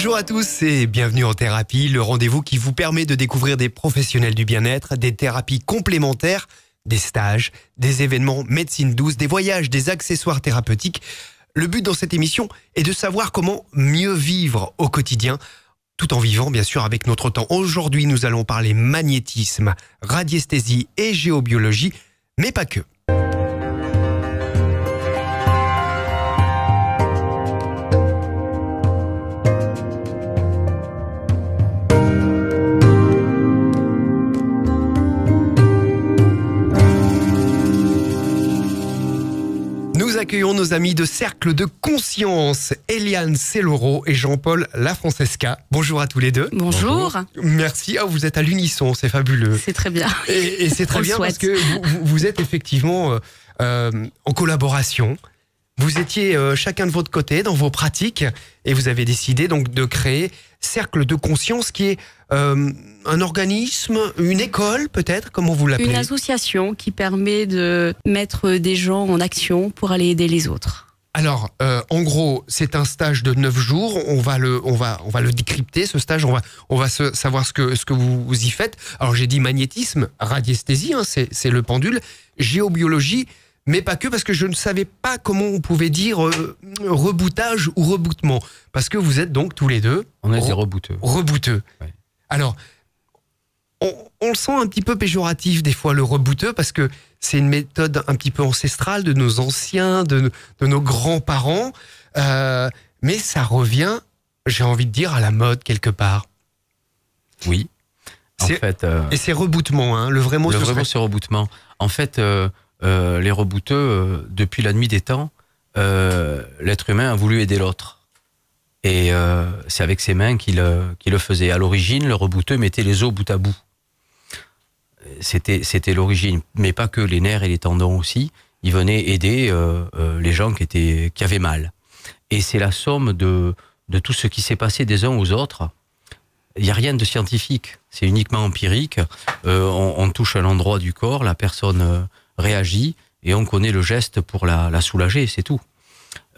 Bonjour à tous et bienvenue en thérapie, le rendez-vous qui vous permet de découvrir des professionnels du bien-être, des thérapies complémentaires, des stages, des événements médecine douce, des voyages, des accessoires thérapeutiques. Le but dans cette émission est de savoir comment mieux vivre au quotidien tout en vivant bien sûr avec notre temps. Aujourd'hui, nous allons parler magnétisme, radiesthésie et géobiologie, mais pas que. Accueillons nos amis de Cercle de Conscience, Eliane Celloro et Jean-Paul Lafrancesca. Bonjour à tous les deux. Bonjour. Merci. Ah, vous êtes à l'unisson, c'est fabuleux. C'est très bien. Et, c'est très bien parce que vous, êtes effectivement euh, euh, en collaboration. Vous étiez euh, chacun de votre côté dans vos pratiques et vous avez décidé donc de créer Cercle de Conscience qui est euh, un organisme, une école peut-être, comment vous l'appelez? Une association qui permet de mettre des gens en action pour aller aider les autres. Alors, euh, en gros, c'est un stage de 9 jours. On va le, on va, on va le décrypter ce stage. On va, on va se, savoir ce que, ce que vous, vous y faites. Alors, j'ai dit magnétisme, radiesthésie, hein, c'est le pendule, géobiologie, mais pas que parce que je ne savais pas comment on pouvait dire euh, reboutage ou reboutement. Parce que vous êtes donc tous les deux. On est des rebouteux. Rebouteux. Alors, on, le sent un petit peu péjoratif des fois le rebouteux parce que c'est une méthode un petit peu ancestrale de nos anciens, de, nos grands-parents. Euh, mais ça revient, j'ai envie de dire, à la mode quelque part. Oui. En fait, euh, et c'est reboutement, hein, le vrai mot. Le vrai mot, c'est reboutement. En fait, euh, les rebouteux, euh, depuis la nuit des temps, euh, l'être humain a voulu aider l'autre. Et c'est avec ses mains qu'il le faisait. À l'origine, le rebouteux mettait les os bout à bout. C'était l'origine, mais pas que les nerfs et les tendons aussi. Il venait aider les gens qui avaient mal. Et c'est la somme de de tout ce qui s'est passé des uns aux autres. Il n'y a rien de scientifique, c'est uniquement empirique. on, on, touche à l'endroit du corps, la personne réagit et on connaît le geste pour la, soulager, c'est tout.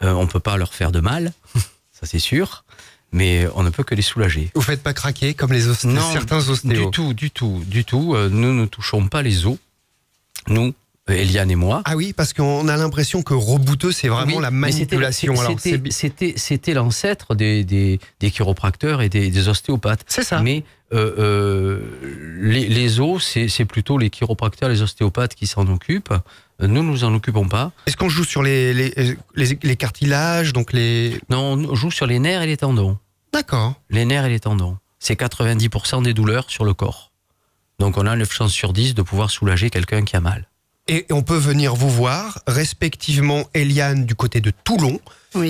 Euh, on peut pas leur faire de mal, ça c'est sûr, mais on ne peut que les soulager. Vous faites pas craquer comme les ostéos, certains ostéos Du tout, du tout, du tout. Euh, nous ne touchons pas les os. Nous, Eliane et moi. Ah oui, parce qu'on a l'impression que rebouteux, c'est vraiment la manipulation. C'était l'ancêtre des, des, des, chiropracteurs et des, des ostéopathes. C'est ça. Mais euh, euh, les, les, os, c'est plutôt les chiropracteurs, les ostéopathes qui s'en occupent. Nous, nous en occupons pas. Est-ce qu'on joue sur les, les, les, cartilages, donc les... Non, on joue sur les nerfs et les tendons. D'accord. Les nerfs et les tendons. C'est 90% des douleurs sur le corps. Donc on a 9 chances sur 10 de pouvoir soulager quelqu'un qui a mal. Et on peut venir vous voir, respectivement Eliane du côté de Toulon,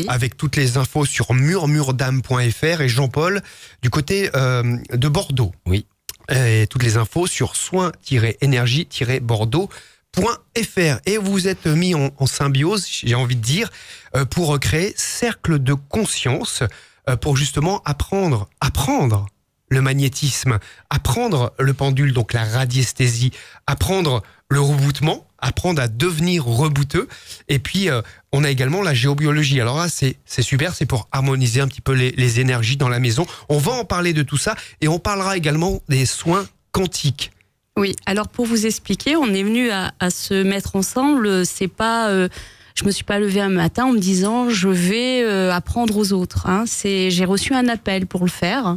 avec toutes les infos sur murmurdame.fr et Jean-Paul du côté euh, de Bordeaux. Oui. Et toutes les infos sur soin-énergie-bordeaux.fr. Et vous êtes mis en, symbiose, j'ai envie de dire, euh, pour créer Cercle de Conscience, euh, pour justement apprendre, apprendre le magnétisme, apprendre le pendule, donc la radiesthésie, apprendre le reboutement, apprendre à devenir rebouteux. Et puis, euh, on a également la géobiologie. Alors là, c'est super, c'est pour harmoniser un petit peu les, énergies dans la maison. On va en parler de tout ça et on parlera également des soins quantiques. Oui, alors pour vous expliquer, on est venu à, se mettre ensemble. C'est pas, euh, je me suis pas levée un matin en me disant je vais euh, apprendre aux autres. Hein. C'est, j'ai reçu un appel pour le faire.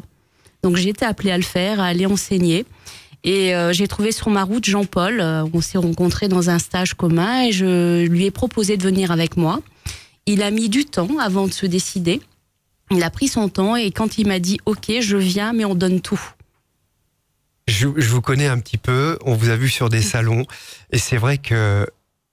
Donc j'ai été appelée à le faire, à aller enseigner. Et euh, j'ai trouvé sur ma route Jean-Paul. Euh, on s'est rencontrés dans un stage commun et je lui ai proposé de venir avec moi. Il a mis du temps avant de se décider. Il a pris son temps et quand il m'a dit OK, je viens, mais on donne tout. Je, vous connais un petit peu. On vous a vu sur des salons et c'est vrai que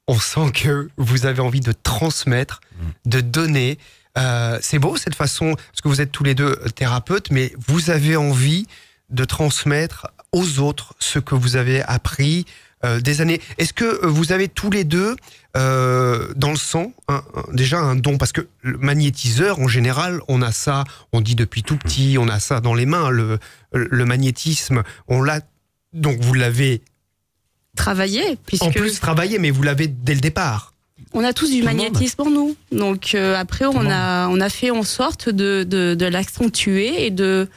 on sent que vous avez envie de transmettre, de donner. Euh, c'est beau cette façon, parce que vous êtes tous les deux thérapeutes, mais vous avez envie de transmettre aux autres ce que vous avez appris euh, des années. Est-ce que vous avez tous les deux euh, dans le sang déjà un don? Parce que le magnétiseur, en général, on a ça, on dit depuis tout petit, on a ça dans les mains, le, le magnétisme, on l'a. Donc vous l'avez travaillé, puisque... En plus travaillé, mais vous l'avez dès le départ. On a tous du magnétisme en nous. Donc euh, après, on a, on a fait en sorte de, de, de l'accentuer et de,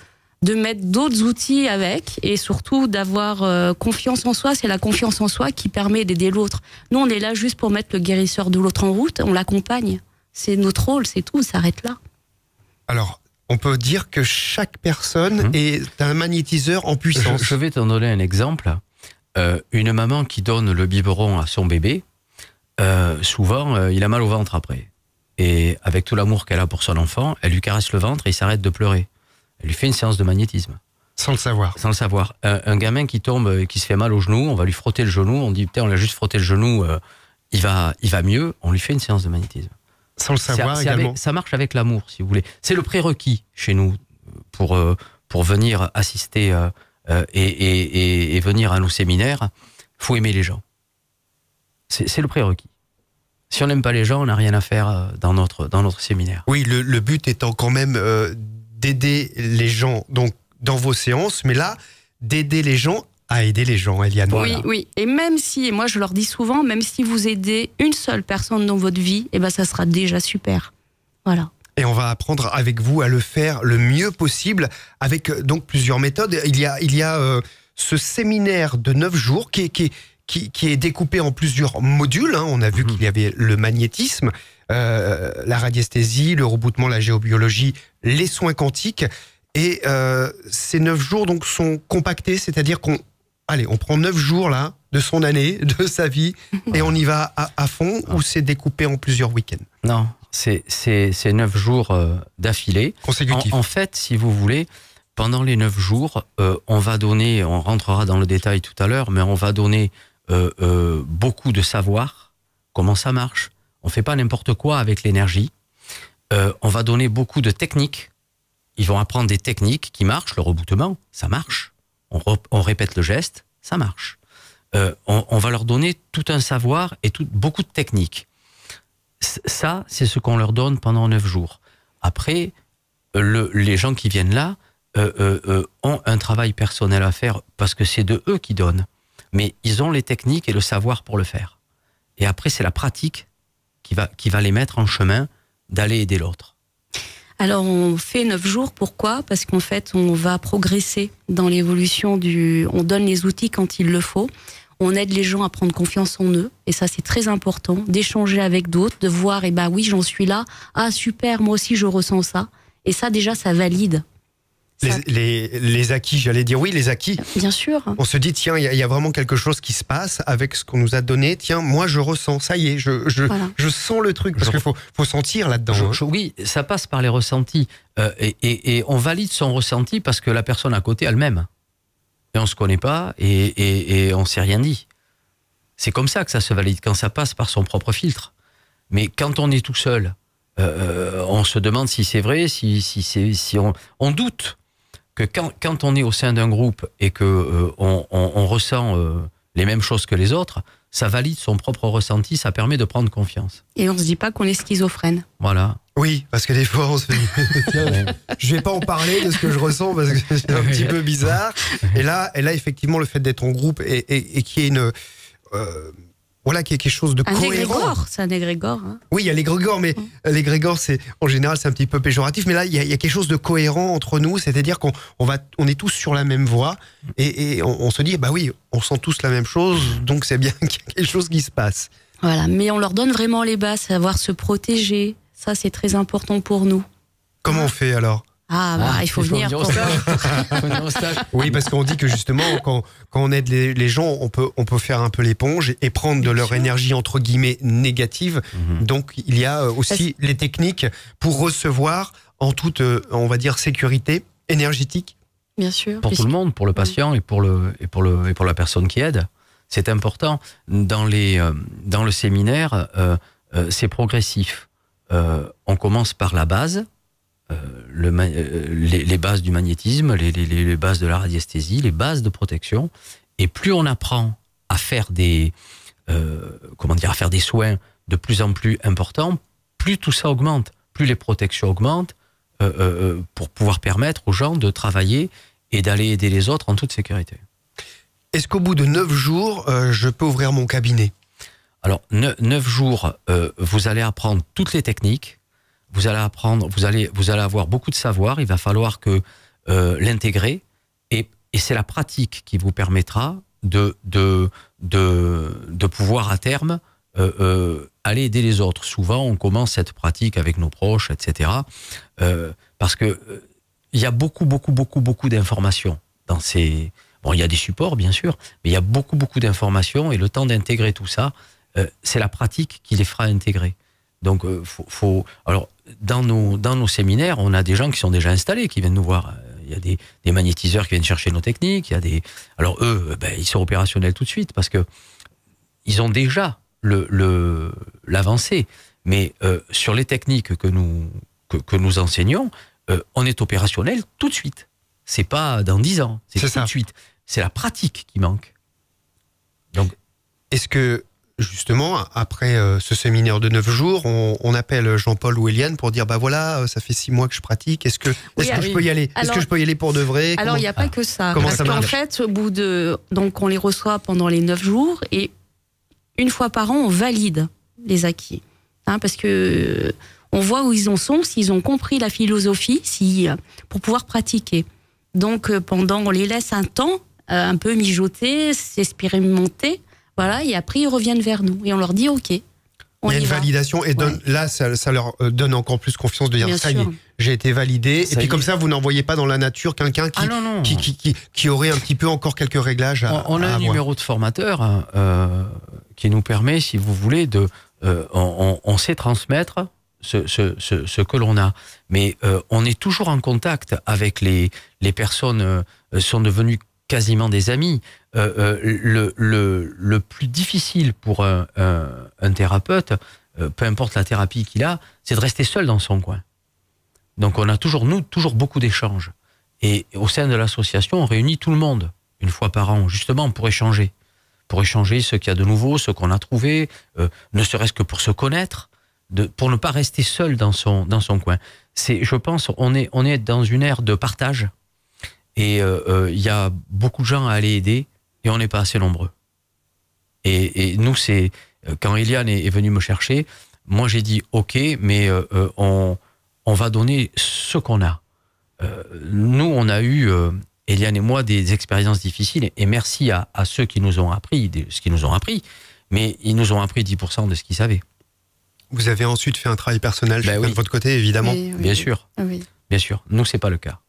de mettre d'autres outils avec et surtout d'avoir euh, confiance en soi. C'est la confiance en soi qui permet d'aider l'autre. Nous, on est là juste pour mettre le guérisseur de l'autre en route. On l'accompagne. C'est notre rôle, c'est tout. On s'arrête là. Alors, on peut dire que chaque personne Mhm. est un magnétiseur en Je, puissance. je vais t'en donner un exemple. Euh, une maman qui donne le biberon à son bébé, euh, souvent, euh, il a mal au ventre après. Et avec tout l'amour qu'elle a pour son enfant, elle lui caresse le ventre et il s'arrête de pleurer. Elle lui fait une séance de magnétisme, Sans le savoir. sans le savoir. Un, un gamin qui tombe et qui se fait mal au genou, on va lui frotter le genou, on dit, putain, on l'a juste frotté le genou, euh, il, va, il va mieux, on lui fait une séance de magnétisme. Sans le savoir également. avec- ça marche avec l'amour, si vous voulez. C'est le prérequis chez nous pour, euh, pour venir assister euh, euh, et, et, et, et venir à nos séminaires. faut aimer les gens. C'est le prérequis. Si on n'aime pas les gens, on n'a rien à faire euh, dans notre, dans notre séminaire. Oui, le, le but étant quand même euh, d'aider les gens donc dans vos séances, mais là, d'aider les gens à aider les gens, Eliane. Oui, oui. Et même si, et moi je leur dis souvent, même si vous aidez une seule personne dans votre vie, eh ben ça sera déjà super. Voilà. Et on va apprendre avec vous à le faire le mieux possible avec euh, donc plusieurs méthodes. Il y a, il y a euh, ce séminaire de neuf jours qui est, qui est, qui, qui est découpé en plusieurs modules. hein. On a vu Mhm. qu'il y avait le magnétisme, euh, la radiesthésie, le reboutement, la géobiologie, les soins quantiques. Et euh, ces neuf jours donc sont compactés, c'est-à-dire qu'on, allez, on prend neuf jours là de son année, de sa vie, et on y va à, à fond, ou c'est découpé en plusieurs week-ends? Non, c'est neuf jours euh, d'affilée. En, consécutifs. en fait, si vous voulez, pendant les neuf jours, euh, on va donner, on rentrera dans le détail tout à l'heure, mais on va donner euh, euh, beaucoup de savoir, comment ça marche. On fait pas n'importe quoi avec l'énergie. Euh, on va donner beaucoup de techniques. Ils vont apprendre des techniques qui marchent. Le reboutement, ça marche. On, répète le geste, ça marche. On, va leur donner tout un savoir et beaucoup de techniques. Ça, c'est ce qu'on leur donne pendant neuf jours. Après, le- les gens qui viennent là ont un travail personnel à faire parce que c'est de eux qui donnent. Mais ils ont les techniques et le savoir pour le faire. Et après, c'est la pratique qui va, qui va les mettre en chemin d'aller aider l'autre. Alors on fait neuf jours, pourquoi? Parce qu'en fait on va progresser dans l'évolution du... On donne les outils quand il le faut. On aide les gens à prendre confiance en eux. Et ça c'est très important, d'échanger avec d'autres, de voir, et bah oui j'en suis là. Ah super, moi aussi je ressens ça. Et ça déjà ça valide. Les, les, les acquis, j'allais dire oui, les acquis. Bien sûr. On se dit, tiens, il y, a- il y a vraiment quelque chose qui se passe avec ce qu'on nous a donné. Tiens, moi, je ressens, ça y est, je, je, Voilà. je sens le truc. Parce qu'il faut, faut sentir là-dedans. Hein. oui, ça passe par les ressentis. Euh, et, et- et on valide son ressenti parce que la personne à côté a le même. Et on se connaît pas et, et, et on s'est rien dit. C'est comme ça que ça se valide, quand ça passe par son propre filtre. Mais quand on est tout seul, euh, on se demande si c'est vrai, si, si, c'est- si on, on doute que quand, quand on est au sein d'un groupe et que euh, on, on- on ressent euh, les mêmes choses que les autres, ça valide son propre ressenti, ça permet de prendre confiance. Et on se dit pas qu'on est schizophrène. Voilà. Oui, parce que des fois, on se dit, tiens, je vais pas en parler de ce que je ressens parce que c'est un petit peu bizarre. Et là, et là effectivement, le fait d'être en groupe et, et, et qu'il y ait une. euh, voilà, qu'il y quelque chose de Un cohérent. égrégore, c'est un égrégore. hein. Oui, il y a l'égrégore, mais l'égrégore, c'est en général, c'est un petit peu péjoratif. Mais là, il y, a, il y a quelque chose de cohérent entre nous, c'est-à-dire qu'on on va, on est tous sur la même voie et, et on, on se dit, bah oui, on sent tous la même chose, donc c'est bien qu'il y a quelque chose qui se passe. Voilà, mais on leur donne vraiment les bases, savoir se protéger. Ça, c'est très important pour nous. Comment on fait alors? Ah, bah, Ah, il faut venir. Faut. Oui, parce qu'on dit que justement, quand, quand on aide les, les gens, on peut, on peut faire un peu l'éponge et prendre de leur énergie entre guillemets négative. Mhm. Donc, il y a euh, aussi les techniques pour recevoir en toute, euh, on va dire, sécurité énergétique. Bien sûr. pour tout le monde, pour le patient et pour le et pour le et pour la personne qui aide. C'est important dans les euh, dans le séminaire, euh, euh, c'est progressif. Euh, on commence par la base, le ma- euh, les, les bases du magnétisme, les, les, les les bases de la radiesthésie, les bases de protection. Et plus on apprend à faire des euh, comment dire à faire des soins de plus en plus importants, plus tout ça augmente, plus les protections augmentent euh, euh, euh, pour pouvoir permettre aux gens de travailler et d'aller aider les autres en toute sécurité. Est-ce qu'au bout de neuf jours, euh, je peux ouvrir mon cabinet? Alors, neuf jours, euh, vous allez apprendre toutes les techniques. Vous allez apprendre, vous allez, vous allez avoir beaucoup de savoir. Il va falloir que euh, l'intégrer. Et, et c'est la pratique qui vous permettra de, de, de, pouvoir à terme euh, euh, aller aider les autres. Souvent, on commence cette pratique avec nos proches, etc. Parce que il y a beaucoup, beaucoup, beaucoup, beaucoup d'informations dans ces. Bon, il y a des supports, bien sûr, mais il y a beaucoup, beaucoup d'informations et le temps d'intégrer tout ça, c'est la pratique qui les fera intégrer. Donc, faut, faut, alors, dans nos, dans nos séminaires, on a des gens qui sont déjà installés, qui viennent nous voir. Il y a des, des magnétiseurs qui viennent chercher nos techniques. Il y a des, alors eux, ben, ils sont opérationnels tout de suite parce que ils ont déjà le, le l'avancée. Mais euh, sur les techniques que nous que, que nous enseignons, euh, on est opérationnel tout de suite. C'est pas dans dix ans, c'est C'est tout ça. de suite. C'est la pratique qui manque. Donc Est-ce que, justement, après euh, ce séminaire de 9 jours, on, on appelle Jean-Paul ou Eliane pour dire bah voilà, euh, ça fait 6 mois que je pratique, est-ce que, est-ce que je peux y aller? Est-ce que je peux y aller pour de vrai? Alors, il n'y a pas que ça. Comment parce ça qu'en fait, au bout de. Donc, on les reçoit pendant les neuf jours et une fois par an, on valide les acquis. Hein, parce que on voit où ils en sont, s'ils ont compris la philosophie, si, euh, pour pouvoir pratiquer. Donc, pendant, on les laisse un temps, euh, un peu mijoter, s'expérimenter. Voilà, et après, ils reviennent vers nous. Et on leur dit OK. On il y a y une va. validation et donne, là, ça, ça leur euh, donne encore plus confiance de dire Bien ça y est, j'ai été validé. Ça et puis comme est. ça, vous n'envoyez pas dans la nature quelqu'un qui, ah non non. qui, qui, qui, qui aurait un petit peu encore quelques réglages à, on, on a à un avoir. numéro de formateur hein, euh, qui nous permet, si vous voulez, de euh, on, on- on sait transmettre ce, ce, ce, ce que l'on a, mais euh, on est toujours en contact avec les les personnes euh, sont devenues quasiment des amis. Euh, euh, le, le, le plus difficile pour un, un, thérapeute, euh, peu importe la thérapie qu'il a, c'est de rester seul dans son coin. Donc on a toujours, nous, toujours beaucoup d'échanges. Et au sein de l'association, on réunit tout le monde une fois par an, justement pour échanger. Pour échanger ce qu'il y a de nouveau, ce qu'on a trouvé, ne serait-ce que pour se connaître, de, pour ne pas rester seul dans son, dans son coin. C'est, je pense, on est, on est dans une ère de partage. Et euh, euh, il y a beaucoup de gens à aller aider et on n'est pas assez nombreux. Et, et nous, c'est euh, quand Eliane est, est venue me chercher, moi j'ai dit OK, mais euh, euh, on, on va donner ce qu'on a. Euh, nous, on a eu, euh, Eliane et moi, des expériences difficiles, et merci à, à ceux qui nous ont appris ce qu'ils nous ont appris, mais ils nous ont appris 10% de ce qu'ils savaient, Vous avez ensuite fait un travail personnel Ben oui. de votre côté, évidemment. Oui, oui, bien oui. sûr. Ah oui. Bien sûr, nous, c'est pas le cas.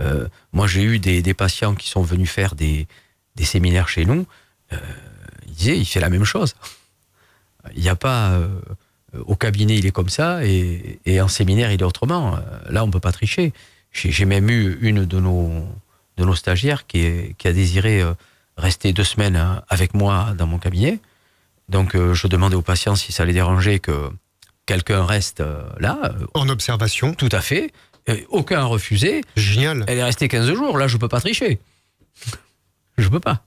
Euh, moi, j'ai eu des, des patients qui sont venus faire des, des séminaires chez nous. Euh, ils disaient, il fait la même chose. Il n'y a pas. euh, au cabinet, il est comme ça, et, et en séminaire, il est autrement. Là, on peut pas tricher. J'ai même eu une de nos, de nos stagiaires qui, est- qui a désiré rester deux semaines hein, avec moi dans mon cabinet. Donc, je demandais aux patients si ça les dérangeait que quelqu'un reste là. En observation, Tout à fait. Euh, aucun a refusé. génial. Elle est restée 15 jours. Là, je peux pas tricher. Je peux pas.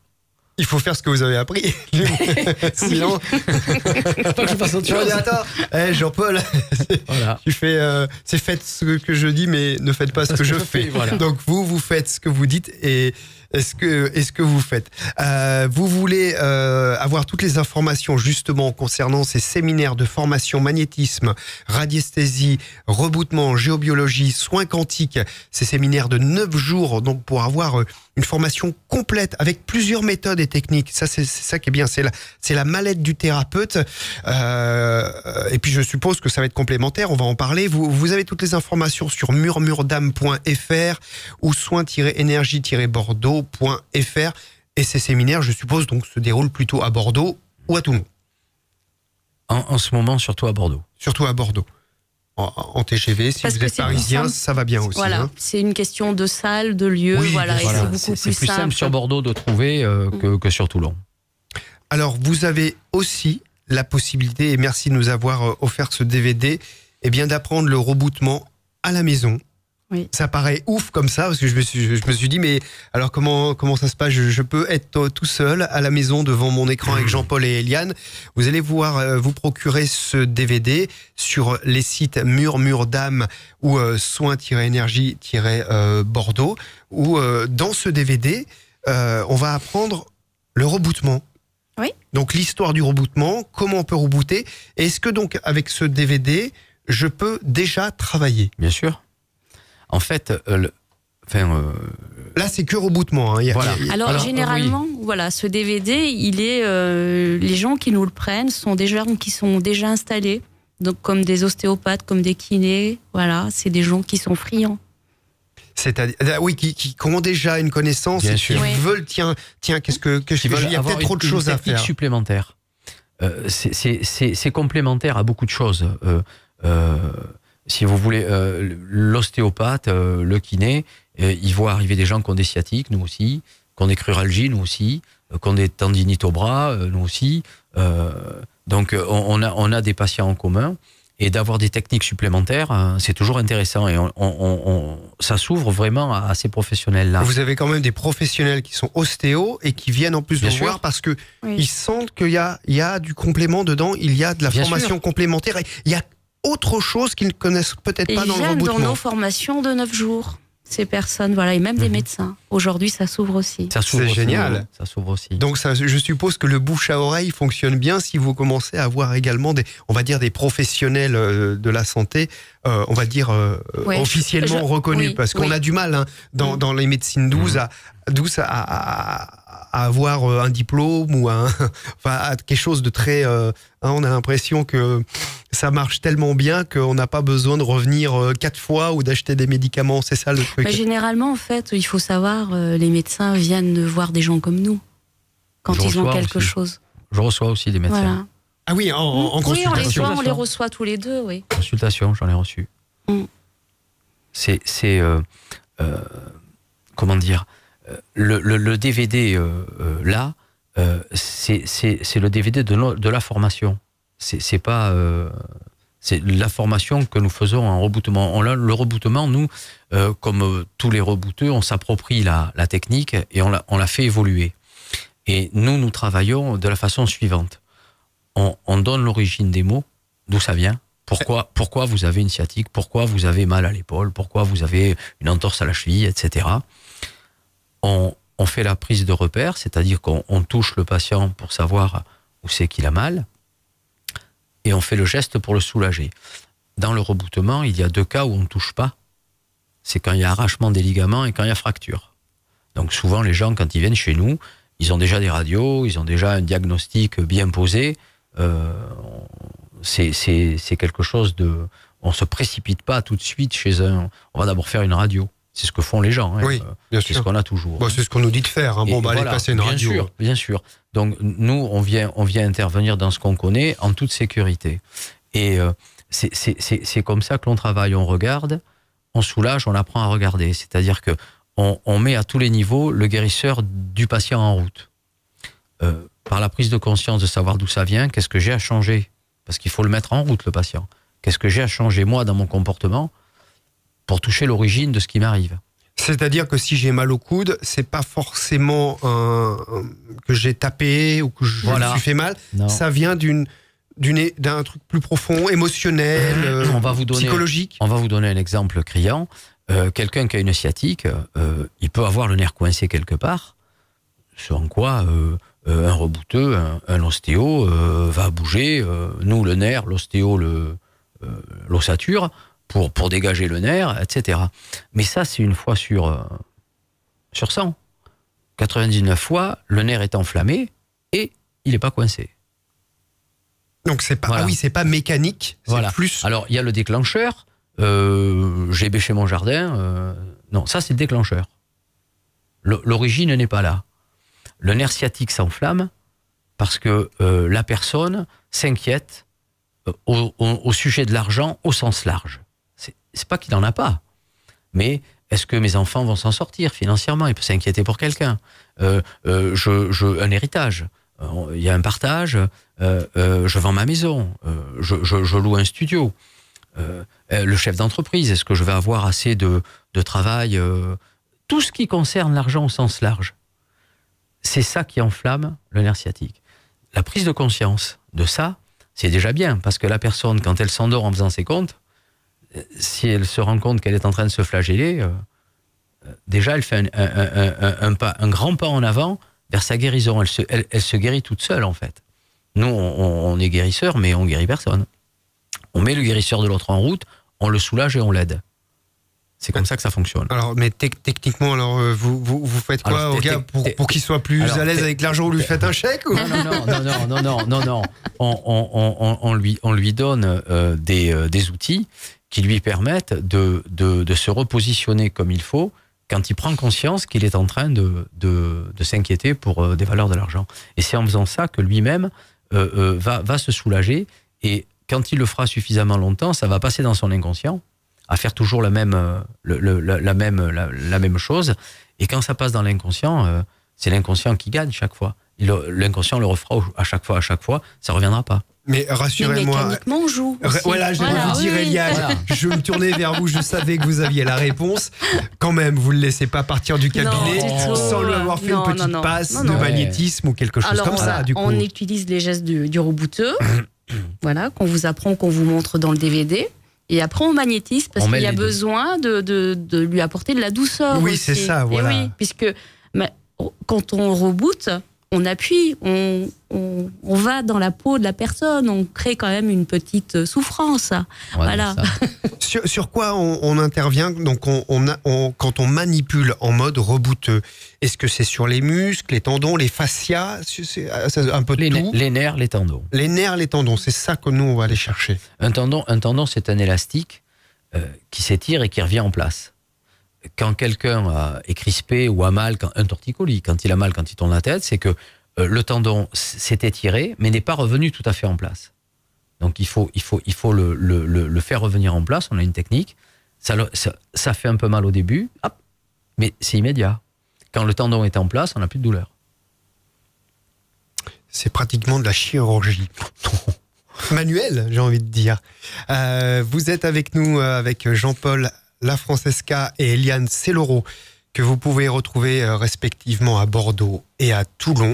Il faut faire ce que vous avez appris. Sinon, Faut que je fasse autre chose. attends, eh, Jean-Paul, Voilà. tu fais, euh, c'est faites ce que je dis, mais ne faites pas ce que je fais. voilà. Donc vous, vous faites ce que vous dites et est-ce que, est-ce que vous faites? Euh, Vous voulez euh, avoir toutes les informations justement concernant ces séminaires de formation magnétisme, radiesthésie, reboutement, géobiologie, soins quantiques, ces séminaires de 9 jours, donc pour avoir euh, une formation complète avec plusieurs méthodes et techniques. Ça, c'est ça qui est bien. C'est la, c'est la mallette du thérapeute. Euh, et puis, je suppose que ça va être complémentaire. On va en parler. Vous, vous avez toutes les informations sur murmuredame.fr ou soins-énergie-bordeaux.fr. Et ces séminaires, je suppose, donc, se déroulent plutôt à Bordeaux ou à Toulon. En, en ce moment, surtout à Bordeaux. Surtout à Bordeaux. En, en TGV, si Parce vous êtes parisien, ça va bien aussi. Voilà, hein. c'est une question de salle, de lieu, Oui, voilà, c'est plus, c'est plus simple sur Bordeaux de trouver euh, que, que sur Toulon. Alors, vous avez aussi la possibilité, et merci de nous avoir euh, offert ce DVD, eh bien d'apprendre le rebootement à la maison. Oui. Ça paraît ouf comme ça, parce que je me suis, je me suis dit, mais alors comment, comment ça se passe? Je, je peux être euh, tout seul à la maison devant mon écran avec Jean-Paul et Eliane. Vous allez pouvoir euh, vous procurer ce DVD sur les sites Murmure d'âme ou euh, soins-énergie-bordeaux, où euh, dans ce DVD, euh, on va apprendre le rebootement. Oui. Donc l'histoire du rebootement, comment on peut rebooter. Est-ce que donc avec ce DVD, je peux déjà travailler? Bien sûr. En fait, euh, le- enfin, euh, Là, c'est que rebootement. hein. Il y a- Voilà. il y a- Alors, Alors, généralement, voilà, ce DVD, il est, euh, les gens qui nous le prennent sont des gens qui sont déjà installés, donc comme des ostéopathes, comme des kinés, voilà, c'est des gens qui sont friands. C'est-à-dire, oui, qui, qui ont déjà une connaissance Bien et sûr. qui Oui. veulent, tiens, tiens, qu'est-ce que, qu'est-ce que il y a peut-être trop de choses à faire. supplémentaire. Euh, c'est- c'est c'est- c'est complémentaire à beaucoup de choses. Si vous voulez, euh, l'ostéopathe, euh, le kiné, euh, il voit arriver des gens qui ont des sciatiques, nous aussi, qui ont des cruralgies, nous aussi, euh, qui ont des tendinites au bras, euh, nous aussi. Euh, donc, on, on a, on a des patients en commun. Et d'avoir des techniques supplémentaires, euh, c'est toujours intéressant. Et on, on- on- ça s'ouvre vraiment à, à ces professionnels-là. Vous avez quand même des professionnels qui sont ostéo et qui viennent en plus Bien vous sûr. voir parce que Oui. ils sentent qu'il y a, il y a du complément dedans, il y a de la Bien formation complémentaire, et il y a autre chose qu'ils ne connaissent peut-être pas ils dans le viennent dans nos formations de 9 jours, ces personnes, voilà, et même des Mhm. médecins. Aujourd'hui, ça s'ouvre aussi. Ça s'ouvre génial. Ça s'ouvre aussi. Donc ça, je suppose que le bouche à oreille fonctionne bien si vous commencez à avoir également des, on va dire des professionnels euh, de la santé, euh, on va dire euh, Ouais, officiellement je- reconnus, oui, parce qu'on a du mal hein, dans, Mm. dans les médecines douces à, douces à, à- à avoir euh, un diplôme ou un, enfin, à quelque chose de très, euh, hein, on a l'impression que ça marche tellement bien qu'on n'a pas besoin de revenir euh, quatre fois ou d'acheter des médicaments, c'est ça le truc. Bah, généralement, en fait, il faut savoir, euh, les médecins viennent voir des gens comme nous quand Je ils ont quelque aussi. chose. Je reçois aussi des médecins. Voilà. Ah oui, en, en oui, on les, consultation. reçoit, on les reçoit tous les deux, oui. Consultation, j'en ai reçu. Mm. C'est, c'est euh, euh, comment dire, euh, le, le- DVD euh, euh, là, euh, c'est, le DVD de, la formation. C'est, pas, euh, c'est la formation que nous faisons en rebootement. Le rebootement, nous, euh, comme euh, tous les rebooteux, on s'approprie la, technique et on la, on la fait évoluer. Et nous, nous travaillons de la façon suivante. On, on donne l'origine des mots, d'où ça vient, pourquoi, pourquoi vous avez une sciatique, pourquoi vous avez mal à l'épaule, pourquoi vous avez une entorse à la cheville, etc. On, fait la prise de repère, c'est-à-dire qu'on on touche le patient pour savoir où c'est qu'il a mal, et on fait le geste pour le soulager. Dans le rebootement, il y a deux cas où on ne touche pas. C'est quand il y a arrachement des ligaments et quand il y a fracture. Donc souvent, les gens, quand ils viennent chez nous, ils ont déjà des radios, ils ont déjà un diagnostic bien posé. Euh, c'est quelque chose de... On se précipite pas tout de suite chez un... On va d'abord faire une radio. C'est ce que font les gens. hein. Oui, C'est ce qu'on a toujours. Bon, c'est ce qu'on nous dit de faire. hein. Bon, bah, allez passer une bien radio. Sûr, bien sûr. Donc nous, on vient, on vient intervenir dans ce qu'on connaît en toute sécurité. Et euh, c'est- comme ça que l'on travaille. On regarde, on soulage, on apprend à regarder. C'est-à-dire que on, on met à tous les niveaux le guérisseur du patient en route. Euh, par la prise de conscience de savoir d'où ça vient, qu'est-ce que j'ai à changer? Parce qu'il faut le mettre en route, le patient. Qu'est-ce que j'ai à changer, moi, dans mon comportement, pour toucher l'origine de ce qui m'arrive C'est-à-dire que si j'ai mal au coude, c'est pas forcément un, un- que j'ai tapé ou que je Voilà. me suis fait mal. Non. Ça vient d'une d'un truc plus profond, émotionnel, euh, On va vous donner- psychologique. On va vous donner un exemple criant. Euh, Quelqu'un qui a une sciatique, euh, il peut avoir le nerf coincé quelque part, ce en quoi euh, euh, un rebouteux, un, un ostéo euh, va bouger, euh, nous le nerf, l'ostéo euh, l'ossature, pour, pour dégager le nerf, etc. Mais ça, c'est une fois sur, euh, sur 100. 99 fois, le nerf est enflammé et il n'est pas coincé. Donc c'est pas Voilà. ah oui, c'est pas mécanique, c'est Voilà. plus Alors, il y a le déclencheur. Euh, J'ai bêché mon jardin. euh, non, ça, c'est le déclencheur. Le- L'origine n'est pas là. Le nerf sciatique s'enflamme parce que euh, la personne s'inquiète au, au- au sujet de l'argent au sens large. C'est pas qu'il n'en a pas, mais est-ce que mes enfants vont s'en sortir financièrement? Il peut s'inquiéter pour quelqu'un. Euh, euh, je, je, un héritage. Euh, Il y a un partage. je vends ma maison. je, je- je loue un studio. Le chef d'entreprise, est-ce que je vais avoir assez de, de travail? Tout ce qui concerne l'argent au sens large, c'est ça qui enflamme le nerf sciatique. La prise de conscience de ça, c'est déjà bien, parce que la personne, quand elle s'endort en faisant ses comptes, si elle se rend compte qu'elle est en train de se flageller, euh, déjà elle fait un, un- un- un- un pas, un grand pas en avant vers sa guérison. Elle se, elle, elle se guérit toute seule, en fait. Nous, on, on est guérisseur, mais on guérit personne. On met le guérisseur de l'autre en route, on le soulage et on l'aide. C'est comme ça que ça fonctionne. Alors, mais tec- techniquement, alors euh, vous, vous, vous faites quoi Alors, au gars pour, qu'il soit plus Alors, à l'aise avec l'argent Vous lui faites un chèque ou Non, non, non, non, non, non, non. On, on- on- on- on lui, on lui donne euh, des, euh, des outils qui lui permettent de, de, se repositionner comme il faut quand il prend conscience qu'il est en train de, de, s'inquiéter pour euh, des valeurs de l'argent. Et c'est en faisant ça que lui-même euh, euh, va, va se soulager. Et quand il le fera suffisamment longtemps, ça va passer dans son inconscient à faire toujours la même, le- le- la, même, la, même chose. Et quand ça passe dans l'inconscient, c'est l'inconscient qui gagne chaque fois. L'inconscient le refera à chaque fois, à chaque fois, ça reviendra pas. Mais rassurez-moi. mécaniquement, on joue. Aussi. Voilà, j'allais Voilà, vous dire, oui. Eliane, Voilà. je me tournais vers vous, je savais que vous aviez la réponse. Quand même, vous ne le laissez pas partir du cabinet sans lui avoir fait Non, une petite non, non. passe Non, de magnétisme ou quelque chose Alors, comme on, ça, du coup. on utilise les gestes du, du rebouteux, voilà, qu'on vous apprend, qu'on vous montre dans le DVD. Et après, on magnétise parce qu'il y a besoin de, de, de lui apporter de la douceur. Oui, c'est ça, Et voilà. oui, puisque mais, quand on reboot, on appuie, on, on, on va dans la peau de la personne, on crée quand même une petite souffrance. On va Voilà. Sur, sur quoi on, on intervient donc on, on a- on- quand on manipule en mode rebouteux Est-ce que c'est sur les muscles, les tendons, les fascias c'est un peu de Les, tout. les nerfs, les tendons. Les nerfs, les tendons, c'est ça que nous on va aller chercher. Un tendon, un tendon c'est un élastique euh, qui s'étire et qui revient en place. Quand quelqu'un est crispé ou a mal, quand, un torticolis, quand il a mal, quand il tourne la tête, c'est que euh, le tendon s'est étiré, mais n'est pas revenu tout à fait en place. Donc il faut, il faut, il faut le, le- le- le faire revenir en place. On a une technique. Ça, ça, ça fait un peu mal au début, hop, mais c'est immédiat. Quand le tendon est en place, on n'a plus de douleur. C'est pratiquement de la chirurgie. Manuel, j'ai envie de dire. Euh, vous êtes avec nous euh, avec Jean-Paul Lafrancesca et Eliane Celloro que vous pouvez retrouver euh, respectivement à Bordeaux et à Toulon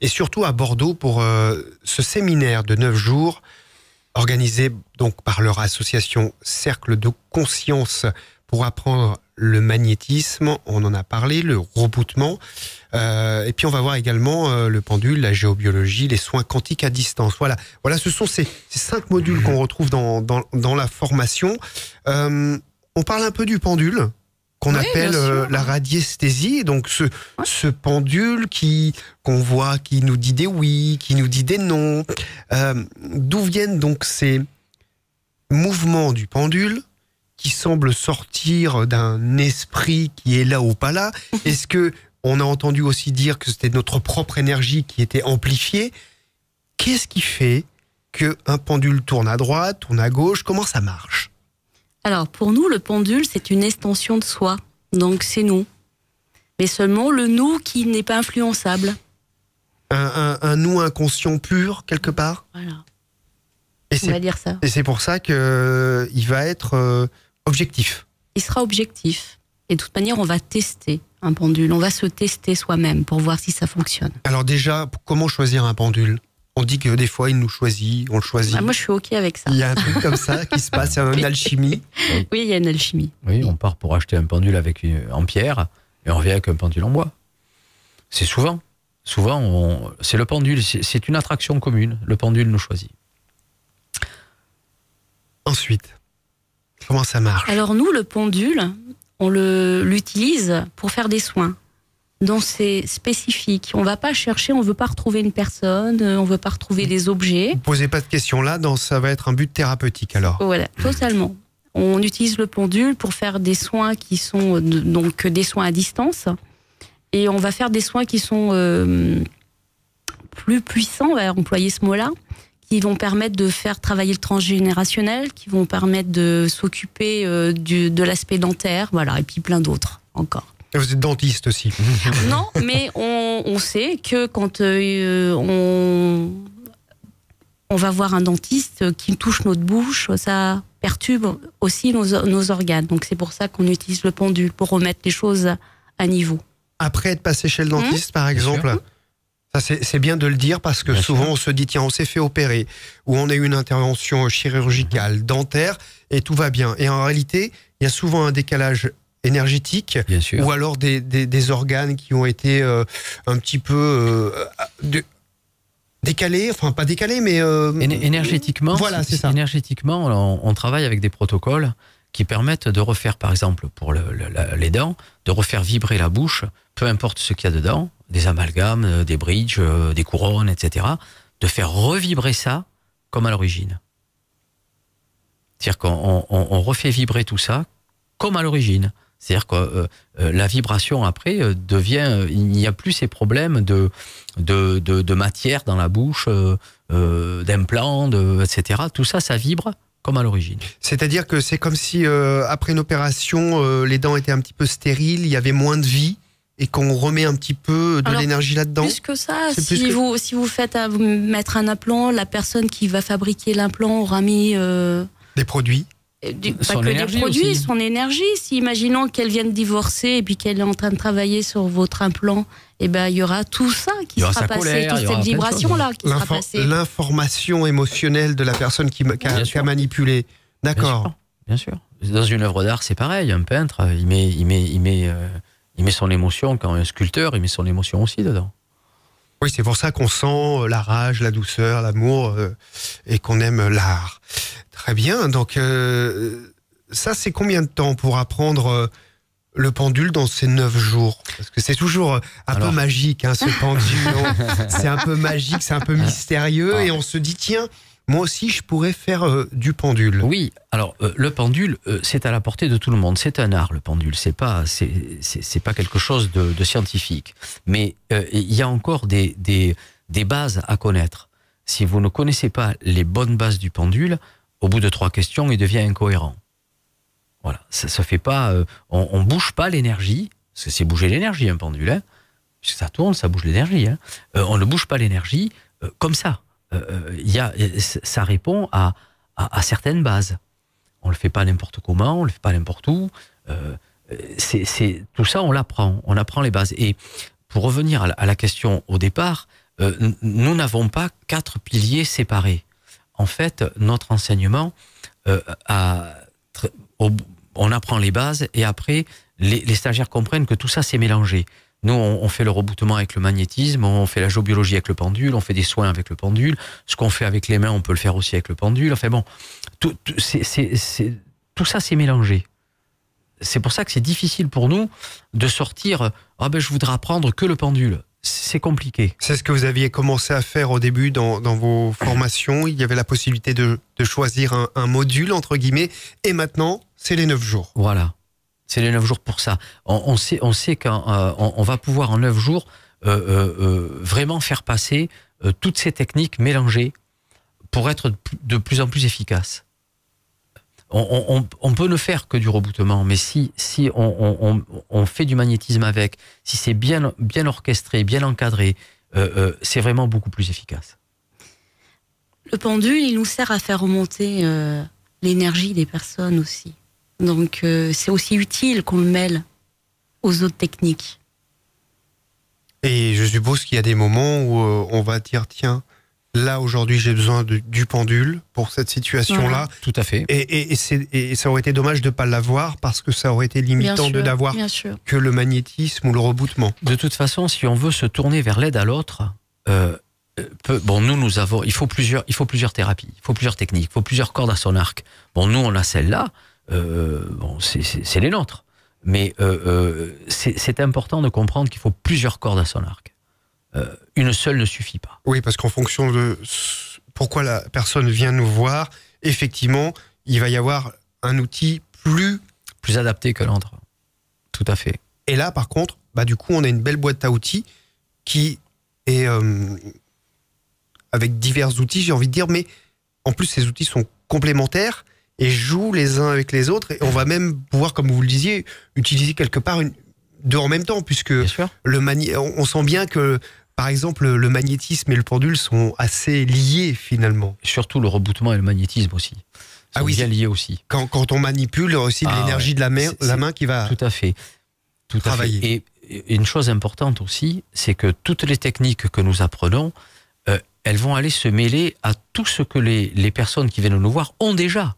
et surtout à Bordeaux pour euh, ce séminaire de neuf jours organisé donc par leur association Cercle de Conscience pour apprendre le magnétisme, on en a parlé, le rebootement, euh, et puis on va voir également le pendule, la géobiologie, les soins quantiques à distance. Voilà, voilà, ce sont ces, cinq modules qu'on retrouve dans, dans la formation. On parle un peu du pendule qu'on Oui, appelle euh, la radiesthésie, donc ce, ce pendule qui qu'on voit, qui nous dit des oui, qui nous dit des non. Euh, D'où viennent donc ces mouvements du pendule qui semblent sortir d'un esprit qui est là ou pas là? Est-ce que on a entendu aussi dire que c'était notre propre énergie qui était amplifiée? Qu'est-ce qui fait que un pendule tourne à droite, tourne à gauche? Comment ça marche? Alors, pour nous, le pendule, c'est une extension de soi. Donc, c'est nous. Mais seulement le nous qui n'est pas influençable. un, un, un nous inconscient pur quelque part Voilà, Et on c'est va dire ça. et c'est pour ça que euh, va être euh, objectif. Il sera objectif. Et de toute manière, on va tester un pendule. On va se tester soi-même pour voir si ça fonctionne. Alors déjà, comment choisir un pendule? On dit que des fois il nous choisit, on le choisit. Ah, moi, je suis OK avec ça. Il y a un truc comme ça qui se passe, il y a une alchimie. Oui, il y a une alchimie. Oui, on part pour acheter un pendule avec une- en pierre et on revient avec un pendule en bois. C'est souvent. Souvent, on- c'est le pendule, c'est c'est une attraction commune. Le pendule nous choisit. Ensuite, comment ça marche? Alors nous, le pendule, on le- l'utilise pour faire des soins. Donc c'est spécifique. On va pas chercher, on veut pas retrouver une personne, euh, on veut pas retrouver des objets. Vous posez pas de questions là, dans, ça va être un but thérapeutique alors. Voilà, totalement. On utilise le pendule pour faire des soins qui sont euh, de- donc des soins à distance. Et on va faire des soins qui sont euh, plus puissants, on va employer ce mot-là, qui vont permettre de faire travailler le transgénérationnel, qui vont permettre de s'occuper euh, de l'aspect dentaire, voilà, et puis plein d'autres encore. Et Vous êtes dentiste aussi. Non, mais on, on sait que quand euh, on, on va voir un dentiste qui touche notre bouche, ça perturbe aussi nos, nos organes. Donc c'est pour ça qu'on utilise le pendule, pour remettre les choses à niveau. Après être passé chez le dentiste, par exemple, ça c'est c'est bien de le dire parce que Bien souvent sûr. on se dit tiens on s'est fait opérer ou on a eu une intervention chirurgicale, dentaire et tout va bien. Et en réalité, il y a souvent un décalage énergétique Bien sûr. ou alors des, des, des organes qui ont été euh, un petit peu euh, de- décalés, enfin pas décalés, mais euh, Éner- Énergétiquement, Voilà, c'est ça. Énergétiquement, on, on travaille avec des protocoles qui permettent de refaire, par exemple, pour le- le- la- les dents, de refaire vibrer la bouche, peu importe ce qu'il y a dedans, des amalgames, des bridges, des couronnes, etc., de faire revibrer ça comme à l'origine. C'est-à-dire qu'on on- on refait vibrer tout ça comme à l'origine. C'est-à-dire que euh, euh, la vibration après euh, devient, il n'y a plus ces problèmes de, de, de, de matière dans la bouche, d'implants, etc. Tout ça, ça vibre comme à l'origine. c'est-à-dire que c'est comme si euh, après une opération, euh, les dents étaient un petit peu stériles, il y avait moins de vie et qu'on remet un petit peu de l'énergie là-dedans. Plus que ça, si plus que- vous si vous faites vous mettre un implant, la personne qui va fabriquer l'implant aura mis euh, Des produits. Du- pas Son que des énergie produits, aussi. son énergie. Si imaginons qu'elle vient de divorcer et puis qu'elle est en train de travailler sur votre implant, et ben il y aura tout ça qui sera sa passé, colère, toute cette vibration là qui sera passée. L'information émotionnelle de la personne qui, a, qui manipulé. Bien D'accord. sûr, Bien sûr. Dans une œuvre d'art, c'est pareil. Un peintre, il met, il met, il met, euh, il met son émotion. Quand un sculpteur, il met son émotion aussi dedans. Oui, c'est pour ça qu'on sent euh, la rage, la douceur, l'amour euh, et qu'on aime l'art. Très bien. Donc, euh, ça, c'est combien de temps pour apprendre euh, le pendule dans ces neuf jours? Parce que c'est toujours un Alors- peu magique, hein, ce pendule. C'est un peu magique, c'est un peu mystérieux. Ah. Et on se dit, tiens, moi aussi, je pourrais faire euh, du pendule. Oui, alors euh, le pendule, euh, c'est à la portée de tout le monde. C'est un art, le pendule. C'est pas, c'est, pas quelque chose de, de scientifique. Mais il y a encore des, des, des bases à connaître. Si vous ne connaissez pas les bonnes bases du pendule, au bout de trois questions, il devient incohérent. Voilà, ça se fait pas. euh, on, on bouge pas l'énergie, parce que c'est bouger l'énergie un pendule. Hein, puisque ça tourne, ça bouge l'énergie. Hein. Euh, on ne bouge pas l'énergie euh, comme ça. Y a, ça répond à, certaines bases. On le fait pas n'importe comment, on le fait pas n'importe où. C'est, tout ça, on l'apprend, on apprend les bases. Et pour revenir à la, question au départ, nous n'avons pas quatre piliers séparés. En fait, notre enseignement, euh, on apprend les bases et après, les, stagiaires comprennent que tout ça c'est mélangé. Nous, on, fait le reboutement avec le magnétisme, on fait la géobiologie avec le pendule, on fait des soins avec le pendule. Ce qu'on fait avec les mains, on peut le faire aussi avec le pendule. Enfin bon, tout ça, c'est mélangé. C'est pour ça que c'est difficile pour nous de sortir. Ah ben, je voudrais apprendre que le pendule. C'est compliqué. C'est ce que vous aviez commencé à faire au début dans, dans vos formations. Il y avait la possibilité de, de choisir un, un module, entre guillemets. Et maintenant, c'est les neuf jours. Voilà. C'est les neuf jours pour ça. On, on sait, on sait qu'on euh, on- va pouvoir en neuf jours euh, euh, vraiment faire passer toutes ces techniques mélangées pour être de plus- de plus en plus efficaces. On, on- on- on peut ne faire que du reboutement, mais si, si on, on- on- on fait du magnétisme avec, si c'est bien, bien orchestré, bien encadré, euh, euh, c'est vraiment beaucoup plus efficace. Le pendule, il nous sert à faire remonter euh, l'énergie des personnes aussi. Donc euh, c'est aussi utile qu'on le mêle aux autres techniques. Et je suppose qu'il y a des moments où euh, on va dire, tiens, là, aujourd'hui, j'ai besoin de- du pendule pour cette situation-là. Voilà. Tout à fait. Et, et- et c'est- et ça aurait été dommage de ne pas l'avoir parce que ça aurait été Bien limitant de n'avoir que le magnétisme ou le reboutement. De toute façon, si on veut se tourner vers l'aide à l'autre, euh, euh, peu- bon, nous, nous avons, il faut plusieurs, il faut plusieurs thérapies, il faut plusieurs techniques, il faut plusieurs cordes à son arc. Bon, nous, on a celle-là, euh, bon, c'est- c'est c'est les nôtres. Mais euh, euh, c'est c'est important de comprendre qu'il faut plusieurs cordes à son arc. Une seule ne suffit pas. Oui, parce qu'en fonction de pourquoi la personne vient nous voir, effectivement, il va y avoir un outil plus. Plus adapté que l'autre. Tout à fait. Et là, par contre, bah, du coup, on a une belle boîte à outils qui est euh, avec divers outils, j'ai envie de dire, mais en plus, ces outils sont complémentaires et jouent les uns avec les autres. Et on va même pouvoir, comme vous le disiez, utiliser quelque part une, deux en même temps, puisque le on on sent bien que, par exemple, le magnétisme et le pendule sont assez liés finalement. Surtout le reboutement et le magnétisme aussi. Ah Sont oui, bien liés aussi. Quand, quand on manipule, il y a aussi de Ah l'énergie ouais. de la main, la main qui va. Tout à fait. Tout Travailler. à fait. Et et une chose importante aussi, c'est que toutes les techniques que nous apprenons, euh, elles vont aller se mêler à tout ce que les, les personnes qui viennent nous voir ont déjà.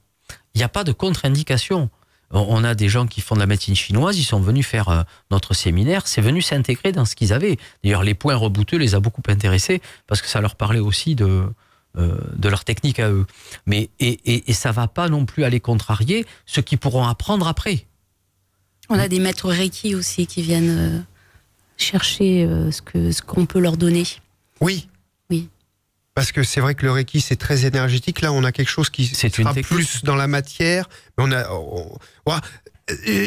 Il n'y a pas de contre-indication. On a des gens qui font de la médecine chinoise, ils sont venus faire euh, notre séminaire, c'est venu s'intégrer dans ce qu'ils avaient. D'ailleurs, les points rebouteux les a beaucoup intéressés parce que ça leur parlait aussi de, euh, de leur technique à eux. Mais, et, et, et ça va pas non plus aller contrarier ce qu'ils pourront apprendre après. On a des maîtres Reiki aussi qui viennent euh, chercher ce que ce qu'on peut leur donner. Oui. Oui. Parce que c'est vrai que le Reiki, c'est très énergétique. Là, on a quelque chose qui sera plus dans la matière. Mais on a. on-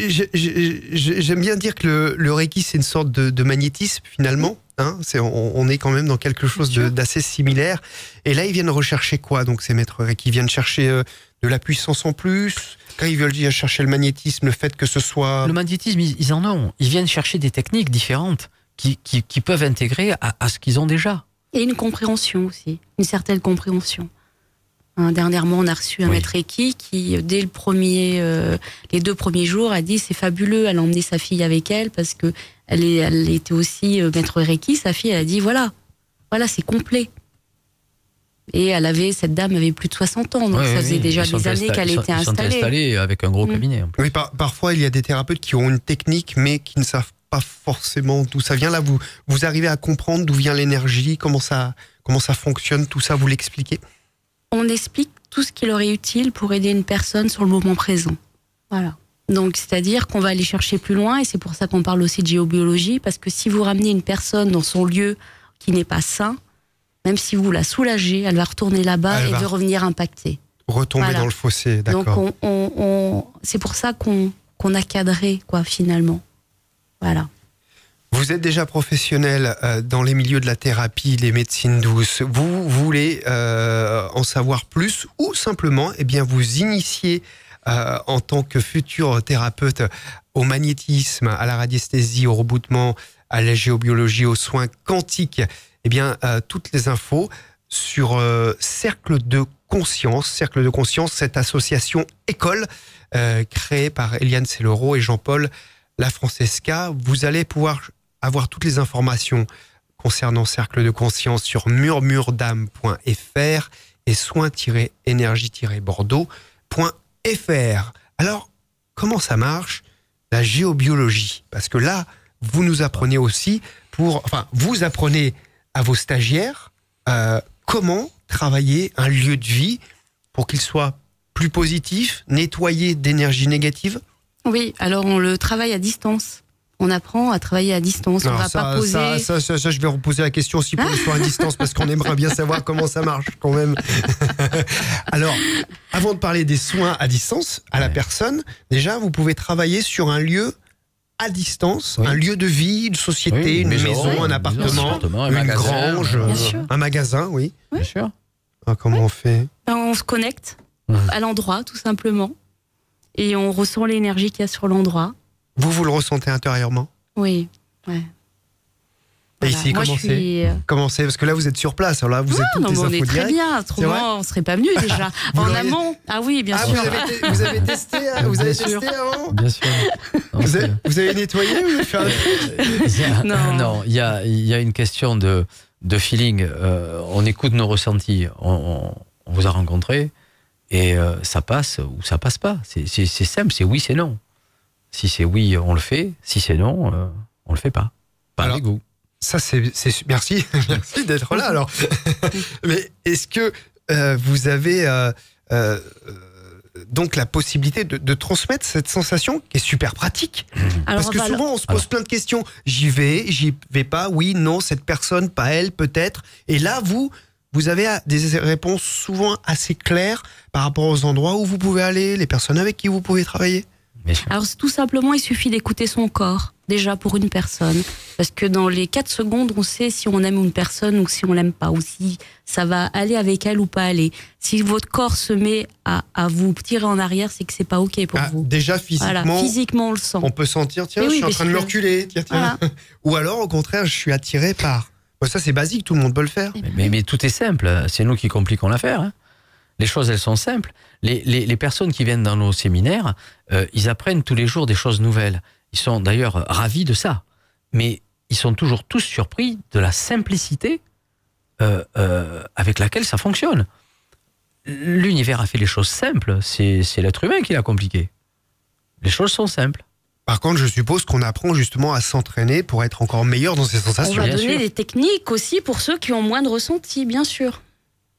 J'aime bien dire que le, le Reiki, c'est une sorte de, de magnétisme, finalement. Hein c'est, on, on est quand même dans quelque chose d'assez similaire. Et là, ils viennent rechercher quoi, donc, ces maîtres Reiki? Ils viennent chercher euh, de la puissance en plus? Quand ils veulent chercher le magnétisme, le fait que ce soit. Le magnétisme, ils, ils en ont. Ils viennent chercher des techniques différentes qui, qui, qui peuvent intégrer à, à ce qu'ils ont déjà. Et une compréhension aussi, une certaine compréhension. Hein, dernièrement, on a reçu un Oui. maître Reiki qui, euh, dès le premier, euh, les deux premiers jours, a dit c'est fabuleux. Elle a emmené sa fille avec elle parce que elle, est, elle était aussi euh, maître Reiki. Sa fille, elle a dit voilà, voilà, c'est complet. Et elle avait, cette dame avait plus de 60 ans, donc ça faisait oui. déjà des années qu'elle était installée. installés avec un gros Mm. cabinet. en plus. Oui, par- parfois, il y a des thérapeutes qui ont une technique, mais qui ne savent pas forcément d'où ça vient. Là, vous, vous arrivez à comprendre d'où vient l'énergie, comment ça, comment ça fonctionne, tout ça, vous l'expliquez on explique tout ce qui leur est utile pour aider une personne sur le moment présent. Voilà. Donc, c'est-à-dire qu'on va aller chercher plus loin, et c'est pour ça qu'on parle aussi de géobiologie, parce que si vous ramenez une personne dans son lieu qui n'est pas sain, même si vous la soulagez, elle va retourner là-bas et va de revenir impactée. Retomber Voilà. dans le fossé, Donc, d'accord. on, on- on- c'est pour ça qu'on qu'on a cadré, quoi, finalement. Voilà. Vous êtes déjà professionnel euh, dans les milieux de la thérapie, les médecines douces. Vous voulez euh, en savoir plus ou simplement, eh bien, vous initier euh, en tant que futur thérapeute au magnétisme, à la radiesthésie, au reboutement, à la géobiologie, aux soins quantiques? Eh bien, toutes les infos sur Cercle de Conscience, Cercle de Conscience, cette association école créée par Eliane Sellero et Jean-Paul Lafrancesca. Vous allez pouvoir avoir toutes les informations concernant Cercle de Conscience sur murmuredame.fr et soins-énergie-bordeaux.fr. Alors, comment ça marche La géobiologie? Parce que là, vous nous apprenez aussi pour, enfin, vous apprenez à vos stagiaires euh, comment travailler un lieu de vie pour qu'il soit plus positif, nettoyé d'énergie négative? Oui, alors on le travaille à distance. On apprend à travailler à distance. on Alors va ça, pas poser. ça, ça, ça, ça, je vais reposer la question aussi pour les soins à distance parce qu'on aimerait bien savoir comment ça marche quand même. Alors, avant de parler des soins à distance à la personne, déjà, vous pouvez travailler sur un lieu à distance, Oui. un lieu de vie, une société, Oui, une une maison, maison, un appartement, un une magasin, grange, euh, un magasin, oui. Bien sûr. Ah, comment on fait? Ben, on se connecte à l'endroit, tout simplement. Et on ressent l'énergie qu'il y a sur l'endroit. Vous, vous le ressentez intérieurement? Oui. Ouais. Et Voilà. ici, Moi, suis... euh, Comment c'est Parce que là, vous êtes sur place. Alors là, vous êtes toutes non, les mais on est très bien. Autrement, on serait pas venu déjà. En amont. Ah oui, bien Ah, sûr. vous avez, te- vous avez testé, hein vous avez Bien sûr. testé avant Bien sûr. Non, vous avez, vous avez nettoyé vous avez fait un truc a- Non. non, il y a, il y a une question de, de feeling. Euh, on écoute nos ressentis. On, on- on vous a rencontré et euh, ça passe ou ça passe pas. C'est simple, c'est oui, c'est non. Si c'est oui, on le fait. Si c'est non, euh, on le fait pas. Pas Alors- avec vous. Ça, c'est. Merci, merci d'être là. Alors, mais est-ce que euh, vous avez euh, euh, donc la possibilité de, de transmettre cette sensation qui est super pratique? Alors, Parce que souvent, on se pose plein de questions. J'y vais, j'y vais pas. Oui, non, cette personne, pas elle, peut-être. Et là, vous, vous avez des réponses souvent assez claires par rapport aux endroits où vous pouvez aller, les personnes avec qui vous pouvez travailler? Alors, tout simplement, il suffit d'écouter son corps, déjà pour une personne. Parce que dans les 4 secondes, on sait si on aime une personne ou si on l'aime pas, ou si ça va aller avec elle ou pas aller. Si votre corps se met à, à vous tirer en arrière, c'est que c'est pas OK pour Ah, vous. déjà, physiquement, Voilà, physiquement, on le sent. on peut sentir, tiens, Mais je oui, suis en train de me reculer. Tiens, tiens. Voilà. Ou alors, au contraire, je suis attiré par. Ça, c'est basique, tout le monde peut le faire. Mais, tout est simple. C'est nous qui compliquons l'affaire. hein. Les choses, elles sont simples. Les, les- personnes qui viennent dans nos séminaires, euh, ils apprennent tous les jours des choses nouvelles. Ils sont d'ailleurs ravis de ça. Mais ils sont toujours tous surpris de la simplicité euh, euh, avec laquelle ça fonctionne. L'univers a fait les choses simples. C'est l'être humain qui l'a compliqué. Les choses sont simples. Par contre, je suppose qu'on apprend justement à s'entraîner pour être encore meilleur dans ses On sensations. va bien donner sûr. des techniques aussi pour ceux qui ont moins de ressenti, bien sûr.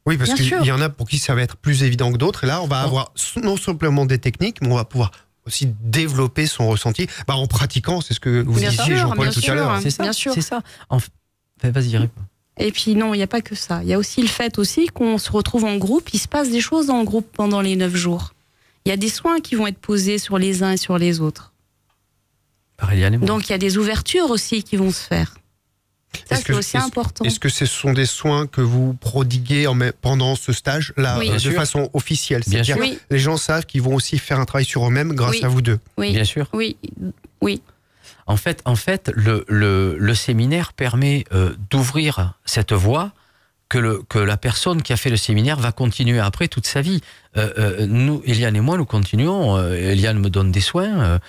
Oui, parce qu'il y en a pour qui ça va être plus évident que d'autres. Et là, on va Oh. avoir non simplement des techniques, mais on va pouvoir aussi développer son ressenti bah, en pratiquant. C'est ce que vous Bien disiez, Jean-Paul, bien tout sûr. à l'heure. Hein, C'est ça. bien sûr. C'est ça. En Enfin, Vas-y, réponds. Et puis non, il n'y a pas que ça. Il y a aussi le fait aussi qu'on se retrouve en groupe. Il se passe des choses le groupe pendant les neuf jours. Il y a des soins qui vont être posés sur les uns et sur les autres. Par Eliane et moi. Donc il y a des ouvertures aussi qui vont se faire. Ça, Est-ce que- c'est aussi est-ce- important. Est-ce que ce sont des soins que vous prodiguez en même- pendant ce stage-là, Oui. euh, de sûr. façon officielle? C'est-à-dire. Oui. les gens savent qu'ils vont aussi faire un travail sur eux-mêmes grâce Oui. à vous deux. Oui, Bien sûr. oui, oui. En fait, en fait le, le, le séminaire permet euh, d'ouvrir cette voie que, le, que la personne qui a fait le séminaire va continuer après toute sa vie. Euh, euh, nous, Eliane et moi, nous continuons. Euh, Eliane me donne des soins.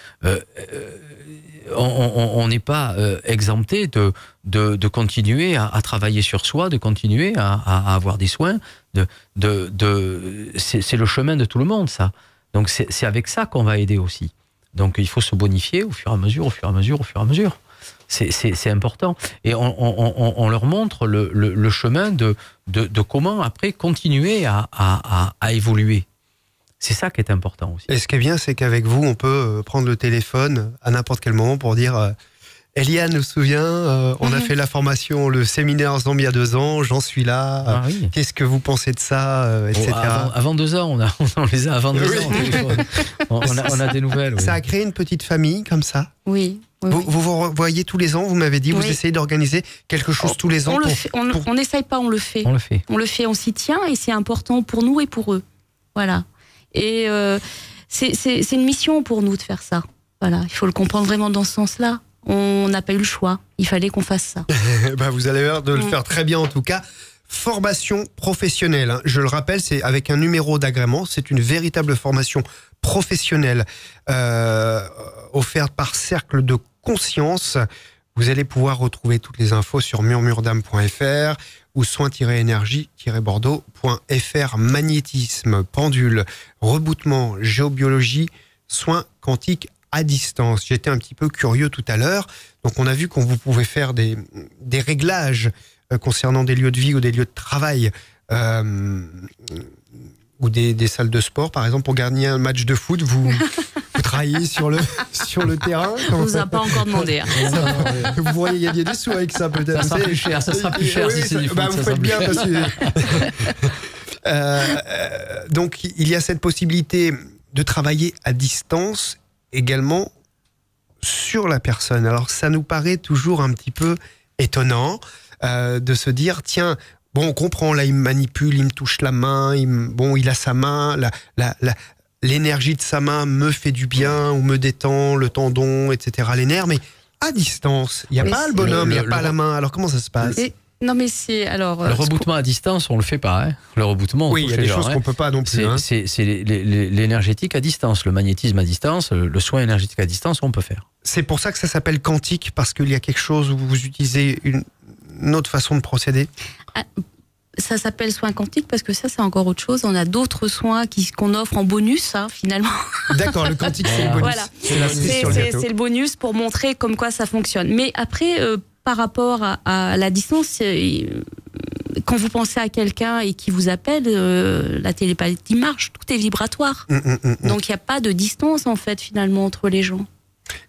On- n'est pas exempté de, de, continuer à, travailler sur soi, de continuer à, avoir des soins. De, de, de, c'est le chemin de tout le monde, ça. Donc c'est avec ça qu'on va aider aussi. Donc il faut se bonifier au fur et à mesure, au fur et à mesure, au fur et à mesure. C'est- important. Et on, on- on- on leur montre le, le- le chemin de, de, de comment après continuer à, à- à- à évoluer. C'est ça qui est important aussi. Et ce qui est bien, c'est qu'avec vous, on peut euh, prendre le téléphone à n'importe quel moment pour dire euh, Eliane nous souvient, euh, on a Mhm. fait la formation, le séminaire Zambie il y a deux ans, j'en suis là. Ah oui. Qu'est-ce que vous pensez de ça, euh, etc. Avant, avant deux ans, on, a, on les a avant deux Oui. ans. On, on a, on a des nouvelles. oui. Ça a créé une petite famille comme ça? Oui, oui, Vous, oui. vous vous revoyez tous les ans, vous m'avez dit, vous Oui. essayez d'organiser quelque chose tous les ans On pour- n'essaye pas, on le fait. On le fait. On le fait, on s'y tient et c'est important pour nous et pour eux. Voilà. Et euh, c'est c'est- c'est une mission pour nous de faire ça. Voilà, il faut le comprendre vraiment dans ce sens-là. On n'a pas eu le choix. Il fallait qu'on fasse ça. Bah, vous avez l'air de le Mm. faire très bien en tout cas. Formation professionnelle, hein. je le rappelle, c'est avec un numéro d'agrément, c'est une véritable formation professionnelle euh, offerte par Cercle de Conscience. Vous allez pouvoir retrouver toutes les infos sur murmuredame.fr ou soin-énergie-bordeaux.fr. Magnétisme, pendule, reboutement, géobiologie, soins quantiques à distance. J'étais un petit peu curieux tout à l'heure. Donc on a vu qu'on vous pouvez faire des, des réglages euh, concernant des lieux de vie ou des lieux de travail. euh, ou des, des salles de sport, par exemple, pour gagner un match de foot, vous, vous travaillez sur le, sur le terrain. On nous a pas encore demandé. hein. Vous pourriez gagner des sous avec ça, peut-être. Ça sera Vous plus cher, ça sera plus cher Oui, si c'est bah, vous ça faites bien parce que. Euh, euh, donc, il y a cette possibilité de travailler à distance également sur la personne. Alors, ça nous paraît toujours un petit peu étonnant euh, de se dire tiens, bon, on comprend, là, il me manipule, il me touche la main, il me- bon, il a sa main, la, la, la- l'énergie de sa main me fait du bien ou me détend le tendon, etc., les nerfs, mais à distance, il n'y a Mais pas le bonhomme, il n'y a Le- pas le- la main. Alors, comment ça se passe? Et- non, mais c'est alors. euh, Le reboutement à distance, on le fait pas. Hein. Le reboutement, on Oui, il y a des gens, choses hein. qu'on peut pas non plus. C'est hein. l'énergétique à distance, le magnétisme à distance, le soin énergétique à distance, on peut faire. C'est pour ça que ça s'appelle quantique, parce qu'il y a quelque chose où vous utilisez une, une autre façon de procéder? Ça s'appelle soins quantiques parce que ça, c'est encore autre chose. On a d'autres soins qu'on offre en bonus, hein, finalement. D'accord, le quantique, c'est le bonus. Voilà. C'est le bonus pour montrer comme quoi ça fonctionne. Mais après, euh, par rapport à, à la distance, euh, quand vous pensez à quelqu'un et qui vous appelle, euh, la télépathie marche, tout est vibratoire. Hum, hum, hum. Donc il n'y a pas de distance en fait finalement entre les gens.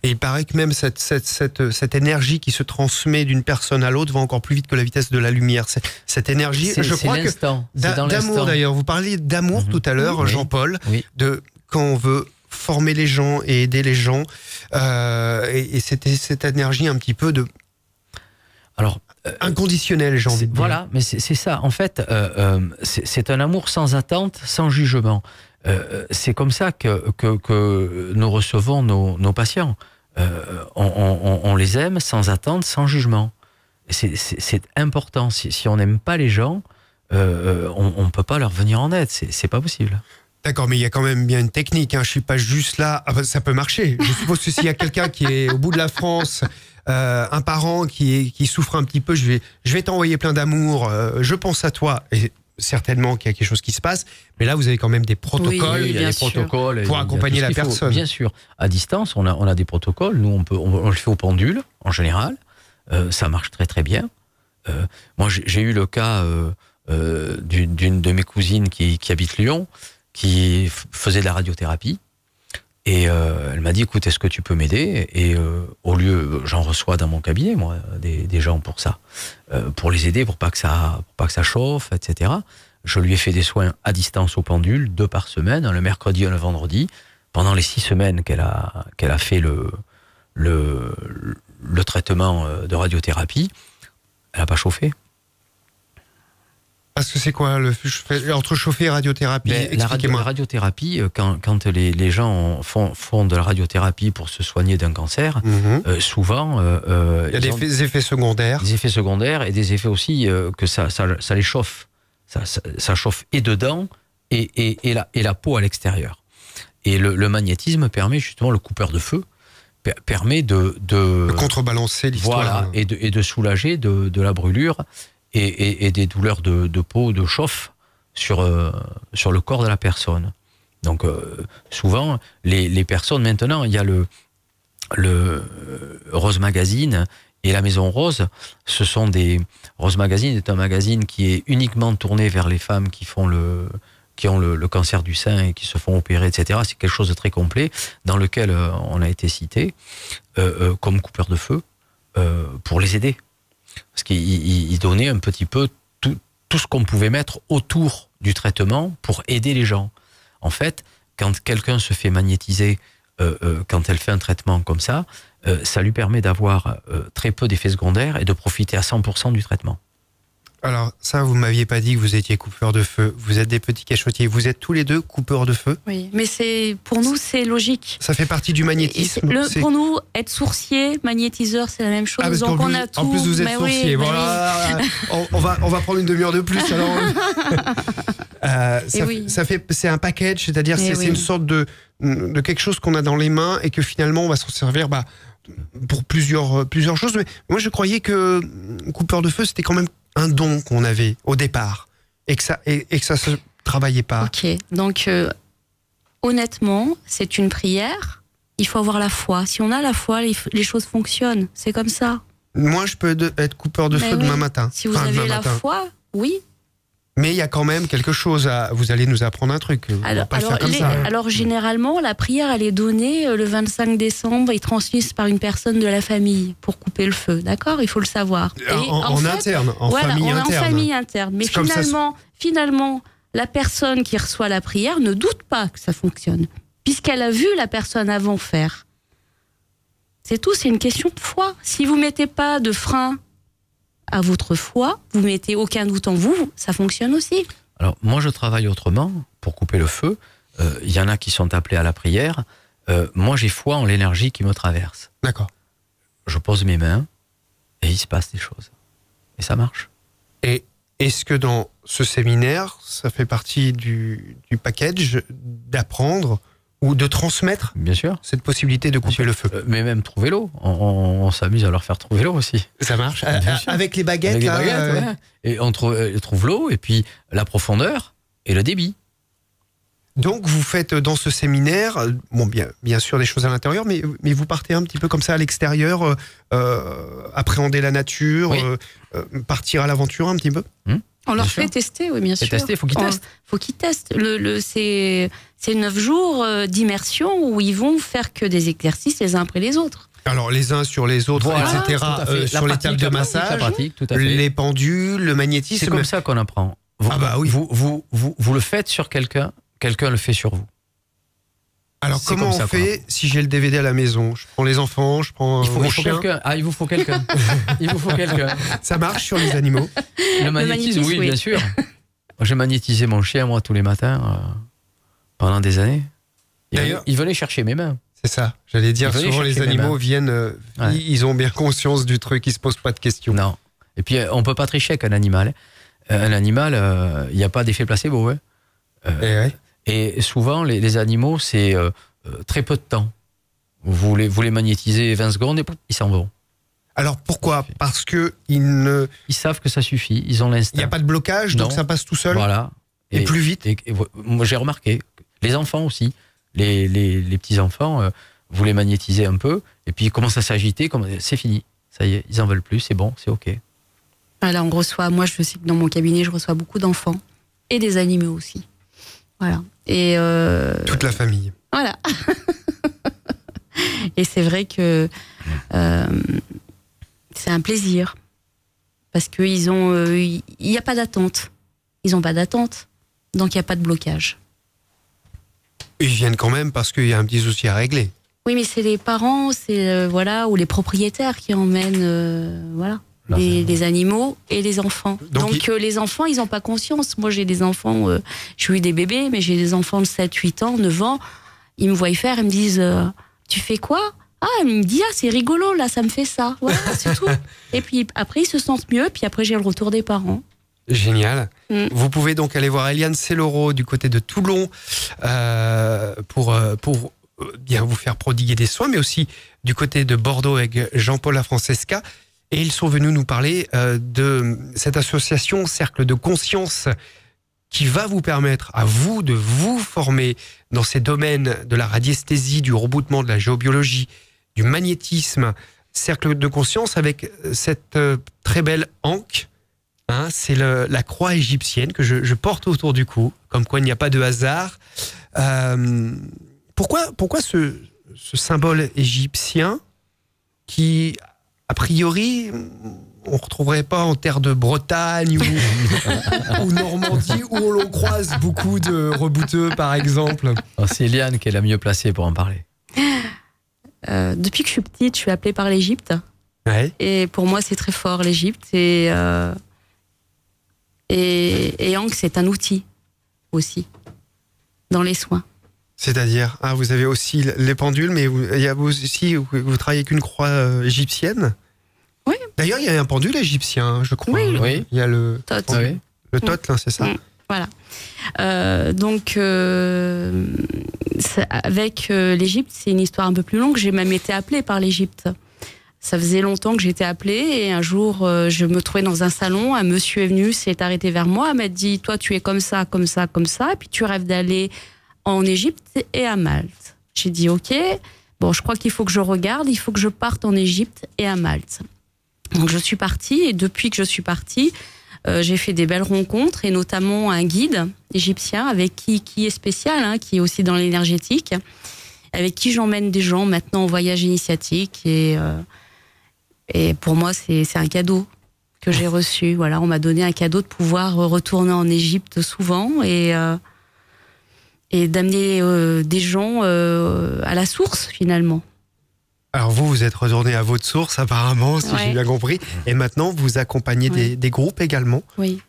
Et il paraît que même cette, cette, cette, cette énergie qui se transmet d'une personne à l'autre va encore plus vite que la vitesse de la lumière. Cette énergie, je crois que d'amour d'ailleurs. Vous parliez d'amour Mhm. tout à l'heure, Oui. Jean-Paul, Oui. de quand on veut former les gens et aider les gens. Euh, et et c'était cette énergie un petit peu de Alors, inconditionnelle, j'ai envie de dire. Voilà, mais c'est ça. En fait, euh, euh, c'est un amour sans attente, sans jugement. Euh, c'est comme ça que, que, nous recevons nos, patients. Euh, on, les aime sans attente, sans jugement. C'est- important. Si, on n'aime pas les gens, euh, on ne peut pas leur venir en aide. C'est pas possible. D'accord, mais il y a quand même bien une technique. Hein. Je suis pas juste là. Ah bah, ça peut marcher. Je suppose que s'il y a quelqu'un qui est au bout de la France, un parent qui, qui souffre un petit peu, je vais, je vais t'envoyer plein d'amour. je pense à toi. Certainement qu'il y a quelque chose qui se passe, mais là, vous avez quand même des protocoles. Oui, il y a des protocoles. Pour il y a accompagner la faut. personne. Bien sûr. À distance, on a, on a des protocoles. Nous, on, peut, on, on le fait au pendule, en général. Euh, ça marche très, très bien. Euh, moi, j'ai eu le cas euh, euh, d'une de mes cousines qui, qui habite Lyon, qui faisait de la radiothérapie. Et euh, elle m'a dit, écoute, est-ce que tu peux m'aider? Et euh, au lieu, j'en reçois dans mon cabinet, moi, des, gens pour ça, euh, pour les aider, pour pas que ça, pour pas que ça chauffe, etc. Je lui ai fait des soins à distance au pendule, deux par semaine, le mercredi et le vendredi, pendant les six semaines qu'elle a, qu'elle a fait le, le, le traitement euh, de radiothérapie. Elle n'a pas chauffé. Parce que c'est quoi le entre chauffer et radiothérapie la, radio- Expliquez-moi. la radiothérapie, euh, quand, quand les, les gens font, font de la radiothérapie pour se soigner d'un cancer, Mhm. euh, souvent, euh, Il y a des effets, effets secondaires. des effets secondaires et des effets aussi euh, que ça, ça, ça les chauffe. Ça, chauffe et dedans et, et, et, la, et la peau à l'extérieur. Et le, le magnétisme permet justement, le coupeur de feu, per- permet de, de, De contrebalancer l'histoire. voilà, et, de, et de soulager de, de la brûlure et, des douleurs de, peau, de chauffe sur, euh, sur le corps de la personne. Donc euh, souvent, les, les personnes, maintenant, il y a le, le euh, Rose Magazine et la Maison Rose. Ce sont des... Rose Magazine est un magazine qui est uniquement tourné vers les femmes qui font le qui ont le, cancer du sein et qui se font opérer, etc. C'est quelque chose de très complet dans lequel on a été cité comme coupeur de feu pour les aider. Parce qu'il il- il donnait un petit peu tout, ce qu'on pouvait mettre autour du traitement pour aider les gens. En fait, quand quelqu'un se fait magnétiser, euh, euh, quand elle fait un traitement comme ça, euh, ça lui permet d'avoir très peu d'effets secondaires et de profiter à 100% du traitement. Alors, ça, vous m'aviez pas dit que vous étiez coupeur de feu. Vous êtes des petits cachotiers. Vous êtes tous les deux coupeurs de feu. Oui, mais c'est pour nous c'est logique. Ça fait partie du magnétisme. le- pour nous, être sourcier, magnétiseur, c'est la même chose. Ah, parce Donc on plus, a tout. en plus, vous êtes Mais oui, sourcier. mais voilà. on, on va, on va prendre une demi-heure de plus. Alors, Euh, ça, oui. ça fait, c'est un package, c'est-à-dire c'est une sorte de, de quelque chose qu'on a dans les mains et que finalement on va s'en servir bah, pour plusieurs, plusieurs choses. Mais moi, je croyais que coupeur de feu, c'était quand même un don qu'on avait au départ et que ça, et, et que ça se travaillait pas. Ok, donc euh, honnêtement, c'est une prière. Il faut avoir la foi. Si on a la foi, les, les choses fonctionnent. C'est comme ça. Moi, je peux de- être coupeur de Mais feu oui. demain matin. Si vous Enfin, avez la matin. foi, oui. Mais il y a quand même quelque chose à. Vous allez nous apprendre un truc. Alors, pas le alors, faire comme les- ça. alors, généralement, la prière, elle est donnée euh, le 25 décembre et transmise par une personne de la famille pour couper le feu. D'accord? Il faut le savoir. Et En, en- en fait, interne, en voilà, famille on est interne. en famille interne. Mais ça, finalement, finalement, la personne qui reçoit la prière ne doute pas que ça fonctionne, puisqu'elle a vu la personne avant faire. C'est tout, c'est une question de foi. Si vous mettez pas de frein à votre foi, vous mettez aucun doute en vous, ça fonctionne aussi. Alors, moi, je travaille autrement pour couper le feu. Euh, Il y en a qui sont appelés à la prière. Euh, moi, j'ai foi en l'énergie qui me traverse. D'accord. Je pose mes mains et il se passe des choses. Et ça marche. Et est-ce que dans ce séminaire, ça fait partie du, du package d'apprendre ou de transmettre Bien sûr. cette possibilité de couper le feu Euh, mais même trouver l'eau. On, on- on s'amuse à leur faire trouver l'eau aussi. Ça marche sûr. Avec les baguettes, Avec les baguettes, euh, ouais. Et on trouve, euh, trouve l'eau et puis la profondeur et le débit. Donc vous faites dans ce séminaire, euh, bon bien, bien sûr des choses à l'intérieur, mais, mais vous partez un petit peu comme ça à l'extérieur, euh, euh, appréhender la nature, Oui. euh, euh, partir à l'aventure un petit peu? On leur Bien fait sûr. tester, oui, bien C'est sûr. testé, faut qu'ils testent. faut qu'ils testent. Le, le, c'est, c'est neuf jours euh, d'immersion où ils vont faire que des exercices les uns après les autres. Alors les uns sur les autres, Voilà, etc. euh, La sur les pratique, tables de massage, la pratique, tout à fait. les pendules, le C'est magnétisme. comme ça qu'on apprend. Vous, Ah bah oui. vous, vous, vous, vous le faites sur quelqu'un, quelqu'un le fait sur vous. Alors C'est comment comme on ça fait si j'ai le DVD à la maison? Je prends les enfants, je prends Il faut, mon il faut chien. Ah, il vous faut quelqu'un. il vous faut quelqu'un. Ça marche sur les animaux? Le magnétisme, magnétisme, oui, oui. bien sûr. J'ai magnétisé mon chien, moi, tous les matins, euh, pendant des années. Il, D'ailleurs- il venait chercher mes mains. C'est ça. J'allais dire, souvent les animaux viennent, euh, Ouais. ils ont bien conscience du truc, ils se posent pas de questions. Non. Et puis, euh, on peut pas tricher avec un animal. Euh, Un animal, euh, il n'y a pas d'effet placebo. hein. Eh ouais. Et souvent, les, les animaux, c'est euh, euh, très peu de temps. Vous les, vous les magnétisez 20 secondes et ils s'en vont. Alors pourquoi? Parce que il ne, Ils savent que ça suffit, ils ont il l'instinct. n'y a pas de blocage, donc Non. ça passe tout seul Voilà. et, plus vite. Et, et vo- moi, j'ai remarqué, les enfants aussi, les, les, les petits-enfants, euh, vous les magnétisez un peu, et puis ils commencent à s'agiter, c'est fini. Ça y est, ils en veulent plus, c'est bon, c'est OK. Voilà, on reçoit, moi je sais que dans mon cabinet, je reçois beaucoup d'enfants et des animaux aussi. Voilà. Et euh, Toute la famille. voilà. et c'est vrai que euh, c'est un plaisir parce qu'ils ont, euh, il n'y a pas d'attente. Ils n'ont pas d'attente, donc il n'y a pas de blocage. Ils viennent quand même parce qu'il y a un petit souci à régler. Oui, mais c'est les parents, c'est euh, voilà, ou les propriétaires qui emmènent, euh, voilà, Là, les, animaux et les enfants. Donc, Donc, il- euh, les enfants, ils n'ont pas conscience. Moi, j'ai des enfants, euh, j'ai eu des bébés, mais j'ai des enfants de 7, 8 ans, 9 ans. Ils me voient faire, ils me disent, euh, tu fais quoi? Ah, ils me disent, ah, c'est rigolo, là, ça me fait ça. Voilà, c'est tout. Et puis après, ils se sentent mieux, puis après, j'ai le retour des parents. Génial. Mm. Vous pouvez donc aller voir Eliane Celloro du côté de Toulon euh, pour, pour bien vous faire prodiguer des soins, mais aussi du côté de Bordeaux avec Jean-Paul Lafrancesca. Et ils sont venus nous parler euh, de cette association Cercle de Conscience qui va vous permettre à vous de vous former dans ces domaines de la radiesthésie, du reboutement, de la géobiologie, du magnétisme. Cercle de Conscience avec cette euh, très belle anque Hein, c'est la croix égyptienne que je, porte autour du cou, comme quoi il n'y a pas de hasard. Euh, pourquoi, pourquoi ce symbole égyptien qui, a priori, on ne retrouverait pas en terre de Bretagne ou, ou Normandie, où l'on croise beaucoup de rebouteux, par exemple Alors, C'est Eliane qui est la mieux placée pour en parler. Euh, depuis que je suis petite, je suis appelée par l'Égypte. Ouais. Et pour moi, c'est très fort, l'Égypte. Et, euh, et, et Ankh, c'est un outil aussi dans les soins. C'est-à-dire, ah, vous avez aussi les pendules, mais vous, il y a vous aussi, vous, vous travaillez avec une croix euh, égyptienne? Oui. D'ailleurs, il y a un pendule égyptien, je crois. Oui. Oui. Il y a le, Tot. Oui. le tot, c'est ça Mm. Voilà. Euh, donc, euh, avec euh, l'Égypte, c'est une histoire un peu plus longue. J'ai même été appelée par l'Égypte. Ça faisait longtemps que j'étais appelée et un jour, euh, je me trouvais dans un salon. Un monsieur est venu, s'est arrêté vers moi, m'a dit Toi, tu es comme ça, comme ça, comme ça, et puis tu rêves d'aller en Égypte et à Malte. J'ai dit Ok, bon, je crois qu'il faut que je regarde, il faut que je parte en Égypte et à Malte. Donc, je suis partie et depuis que je suis partie, euh, j'ai fait des belles rencontres et notamment un guide égyptien avec qui qui est spécial, hein, qui est aussi dans l'énergétique, avec qui j'emmène des gens maintenant en voyage initiatique et euh, et pour moi c'est c'est un cadeau que j'ai reçu. Voilà, on m'a donné un cadeau de pouvoir retourner en Égypte souvent et euh, et d'amener des gens à la source finalement. Alors vous, vous êtes retourné à votre source apparemment, si j'ai bien compris. Et maintenant, vous accompagnez des, Ouais. des groupes également. Oui,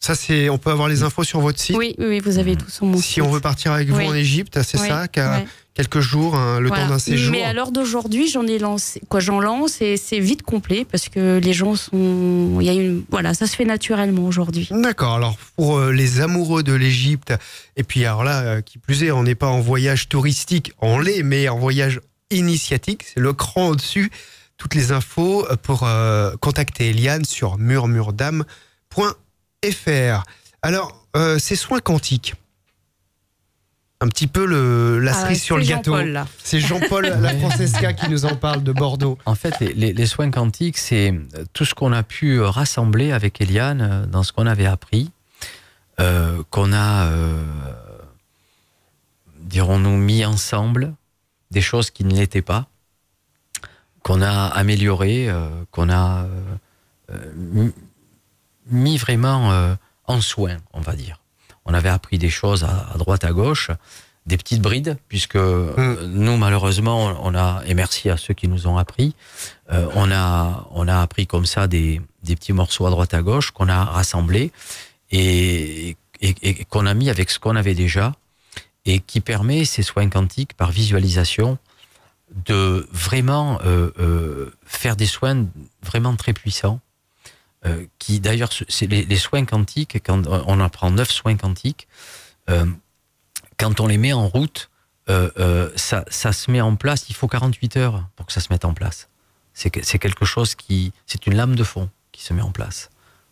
Ça, c'est, on peut avoir les infos sur votre site. oui, oui, vous avez tout sur mon Si on veut partir avec vous Oui. en Égypte, c'est Oui, ça, qu'à ouais. quelques jours, hein, le Voilà. temps d'un séjour. Mais à l'heure d'aujourd'hui, j'en ai lancé, quoi, j'en lance et c'est vite complet parce que les gens sont, il y a une, voilà, ça se fait naturellement aujourd'hui. D'accord. Alors pour euh, les amoureux de l'Égypte, et puis alors là, euh, qui plus est, on n'est pas en voyage touristique, on l'est, mais en voyage initiatique. C'est le cran au-dessus. Toutes les infos euh, pour euh, contacter Eliane sur murmurdame.fr. Alors, euh, ces soins quantiques. Un petit peu le, la cerise sur le gâteau. Ah, là. C'est Jean-Paul Lafrancesca qui nous en parle de Bordeaux. En fait, les, les- les soins quantiques, c'est euh, tout ce qu'on a pu rassembler avec Eliane dans ce qu'on avait appris, euh, qu'on a, euh, dirons-nous, mis ensemble, des choses qui ne l'étaient pas, qu'on a améliorées, euh, qu'on a euh, euh, mis- vraiment en soin, on va dire. On avait appris des choses à, à droite, à gauche, des petites brides, puisque euh, nous, malheureusement, on a, et merci à ceux qui nous ont appris, on, a, on a appris comme ça des, des petits morceaux à droite, à gauche, qu'on a rassemblés et, et- et qu'on a mis avec ce qu'on avait déjà, et qui permet ces soins quantiques par visualisation de vraiment euh, euh, faire des soins vraiment très puissants euh, qui d'ailleurs, c'est les, soins quantiques, quand on en prend neuf soins quantiques, quand on les met en route, ça, se met en place, il faut 48 heures pour que ça se mette en place. C'est quelque chose qui, c'est une lame de fond qui se met en place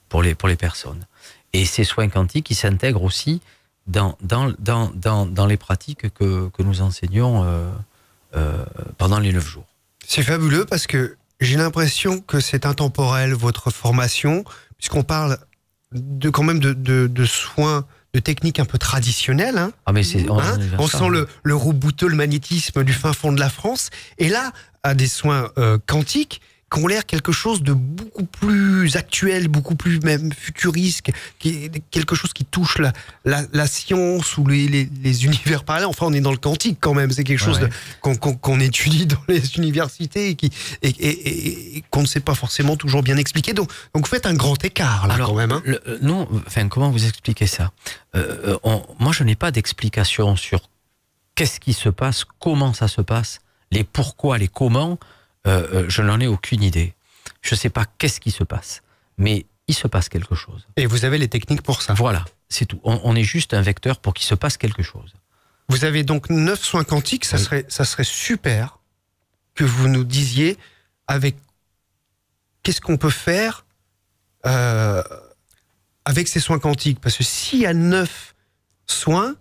pour les, pour les personnes. Et ces soins quantiques, ils s'intègrent aussi dans, dans, dans, dans, dans les pratiques que, que nous enseignons euh, euh, pendant les neuf jours. C'est fabuleux parce que j'ai l'impression que c'est intemporel votre formation, puisqu'on parle de quand même de, de, de soins, de techniques un peu traditionnelles. Hein, Ah, mais c'est, on, hein. on sent hein. le, le robouteux, le magnétisme du fin fond de la France. Et là, à des soins euh, quantiques qui ont l'air quelque chose de beaucoup plus actuel, beaucoup plus même futuriste, qui est quelque chose qui touche la, la, la science ou les, les, les univers parallèles. Enfin, on est dans le quantique quand même. C'est quelque chose Ouais, qu'on qu'on- qu'on étudie dans les universités et qui et, et- et- et qu'on ne sait pas forcément toujours bien expliquer. Donc, donc vous faites un grand écart là Alors, quand même. hein. le- euh, non, enfin, comment vous expliquez ça? Euh, euh, on- Moi, je n'ai pas d'explication sur qu'est-ce qui se passe, comment ça se passe, les pourquoi, les comment. Euh, euh, je n'en ai aucune idée. Je ne sais pas qu'est-ce qui se passe, mais il se passe quelque chose. Et vous avez les techniques pour ça. Voilà, c'est tout. On, on est juste un vecteur pour qu'il se passe quelque chose. Vous avez donc neuf soins quantiques. Ça Oui. serait ça serait super que vous nous disiez avec qu'est-ce qu'on peut faire euh, avec ces soins quantiques. Parce que s'il y a neuf soins,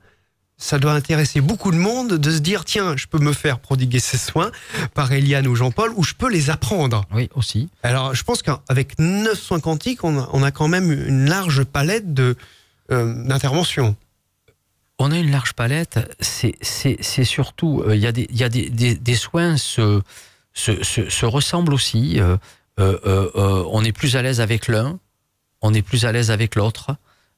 ça doit intéresser beaucoup de monde de se dire tiens, je peux me faire prodiguer ces soins par Eliane ou Jean-Paul, ou je peux les apprendre. Oui, aussi. Alors, je pense qu'avec neuf soins quantiques, on a, on a quand même une large palette de euh, d'interventions. On a une large palette. C'est surtout, euh, il y a des, il y a des, des, des soins se, se, se, se ressemblent aussi. euh, on est plus à l'aise avec l'un, on est plus à l'aise avec l'autre.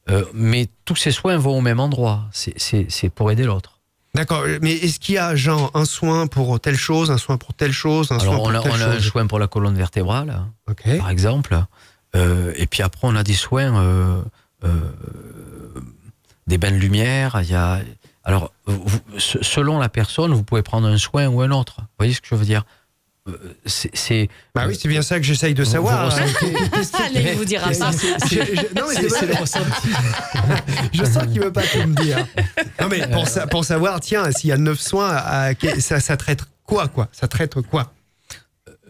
Euh, mais tous ces soins vont au même endroit. C'est- pour aider l'autre. D'accord, mais est-ce qu'il y a genre un soin pour telle chose, un soin pour telle chose, un soin Alors pour on a, telle on a un soin pour la colonne vertébrale. Ok. par exemple. Euh, et puis après, on a des soins, euh, euh, des bains de lumière. Il y a, alors, vous- selon la personne, vous pouvez prendre un soin ou un autre. Vous voyez ce que je veux dire? C'est, c'est- Bah oui, c'est bien ça que j'essaye de savoir. vous hein. Allez, il vous dira pas. Je- je- non, mais c'est le ressenti. Je sens qu'il veut pas tout me dire. Non, mais pour, sa- pour savoir, tiens, s'il y a neuf soins, à- ça, ça traite quoi, quoi? Ça traite quoi?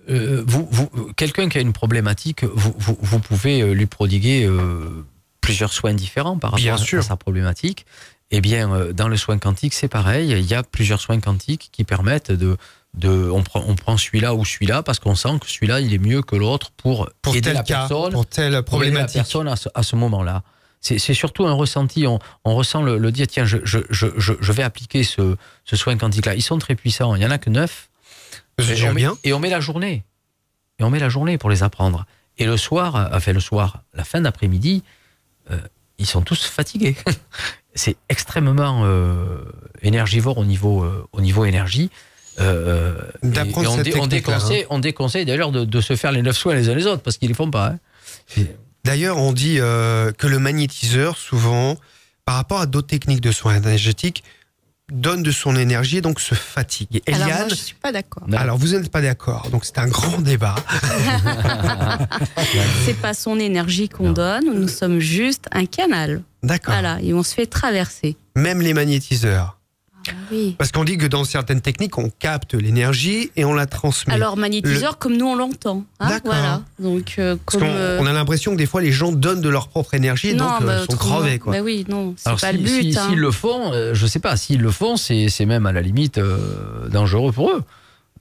Euh, vous, vous, quelqu'un qui a une problématique, vous, vous, vous pouvez euh, lui prodiguer euh, plusieurs soins différents par Bien rapport à- sûr. à sa problématique. Eh bien, euh, dans le soin quantique, c'est pareil. Il y a plusieurs soins quantiques qui permettent de, de on prend, on prend celui-là ou celui-là parce qu'on sent que celui-là il est mieux que l'autre pour, Pour aider la cas, personne, pour telle pour aider la problématique. personne à ce, moment-là. C'est surtout un ressenti. On, on ressent le, le dire tiens, je, je, je, je je vais appliquer ce, ce soin quantique-là. Ils sont très puissants. Il y en a que neuf. Et on met- bien. Et on met la journée. Et on met la journée pour les apprendre. Et le soir, enfin le soir, la fin d'après-midi, euh, ils sont tous fatigués. C'est extrêmement euh, énergivore au niveau, euh, au niveau énergie. Euh, D'apprendre on, dé- hein. déconseille, on déconseille d'ailleurs de, de se faire les neuf soins les uns les autres parce qu'ils ne les font pas. hein. D'ailleurs, on dit euh, que le magnétiseur, souvent, par rapport à d'autres techniques de soins énergétiques, donne de son énergie et donc se fatigue. Alors moi, Eliane, je suis pas d'accord. Alors vous n'êtes pas d'accord, donc c'est un grand débat. C'est pas son énergie qu'on donne. Nous sommes juste un canal. D'accord. Voilà, et on se fait traverser. Même les magnétiseurs. Oui. Parce qu'on dit que dans certaines techniques, on capte l'énergie et on la transmet. Alors magnétiseur comme nous on l'entend. hein, D'accord. voilà. Donc euh, Parce comme qu'on euh, on a l'impression que des fois, les gens donnent de leur propre énergie et donc euh, bah, sont crevés. Quoi. bah oui, non, c'est Alors pas si- le but. si- hein. s'ils le font, euh, je sais pas, s'ils le font, c'est c'est même à la limite euh, dangereux pour eux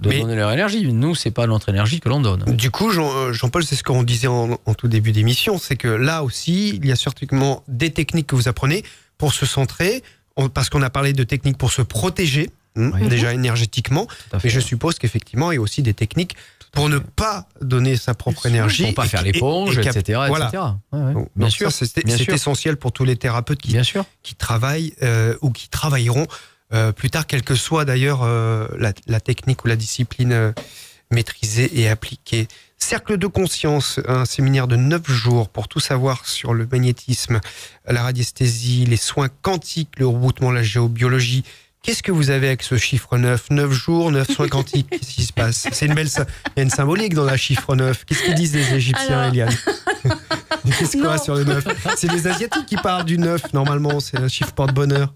de Mais- donner leur énergie. Nous, c'est pas notre énergie que l'on donne. Du coup, Jean- Jean-Paul, c'est ce qu'on disait en, en tout début d'émission, c'est que là aussi, il y a certainement des techniques que vous apprenez pour se centrer, on- parce qu'on a parlé de techniques pour se protéger, hein, Oui. déjà énergétiquement, mais je suppose qu'effectivement, il y a aussi des techniques pour ne pas donner sa propre énergie. pour pas et- faire l'éponge, et etc. Voilà. etc. Ouais, ouais. Donc, Bien sûr, c'est essentiel pour tous les thérapeutes qui, bien sûr. qui travaillent euh, ou qui travailleront euh, plus tard, quelle que soit d'ailleurs euh, la, la technique ou la discipline maîtrisée et appliquée. Cercle de conscience, un séminaire de 9 jours pour tout savoir sur le magnétisme, la radiesthésie, les soins quantiques, le reboutement, la géobiologie. Qu'est-ce que vous avez avec ce chiffre 9 9 jours, 9 soins quantiques Qu'est-ce qui se passe? C'est une belle... Il y a une symbolique dans la chiffre 9. Qu'est-ce qu'ils disent les Égyptiens, Alors- Eliane? Qu'est-ce qu'on a sur le 9 C'est les Asiatiques qui parlent du 9, normalement. C'est un chiffre porte-bonheur.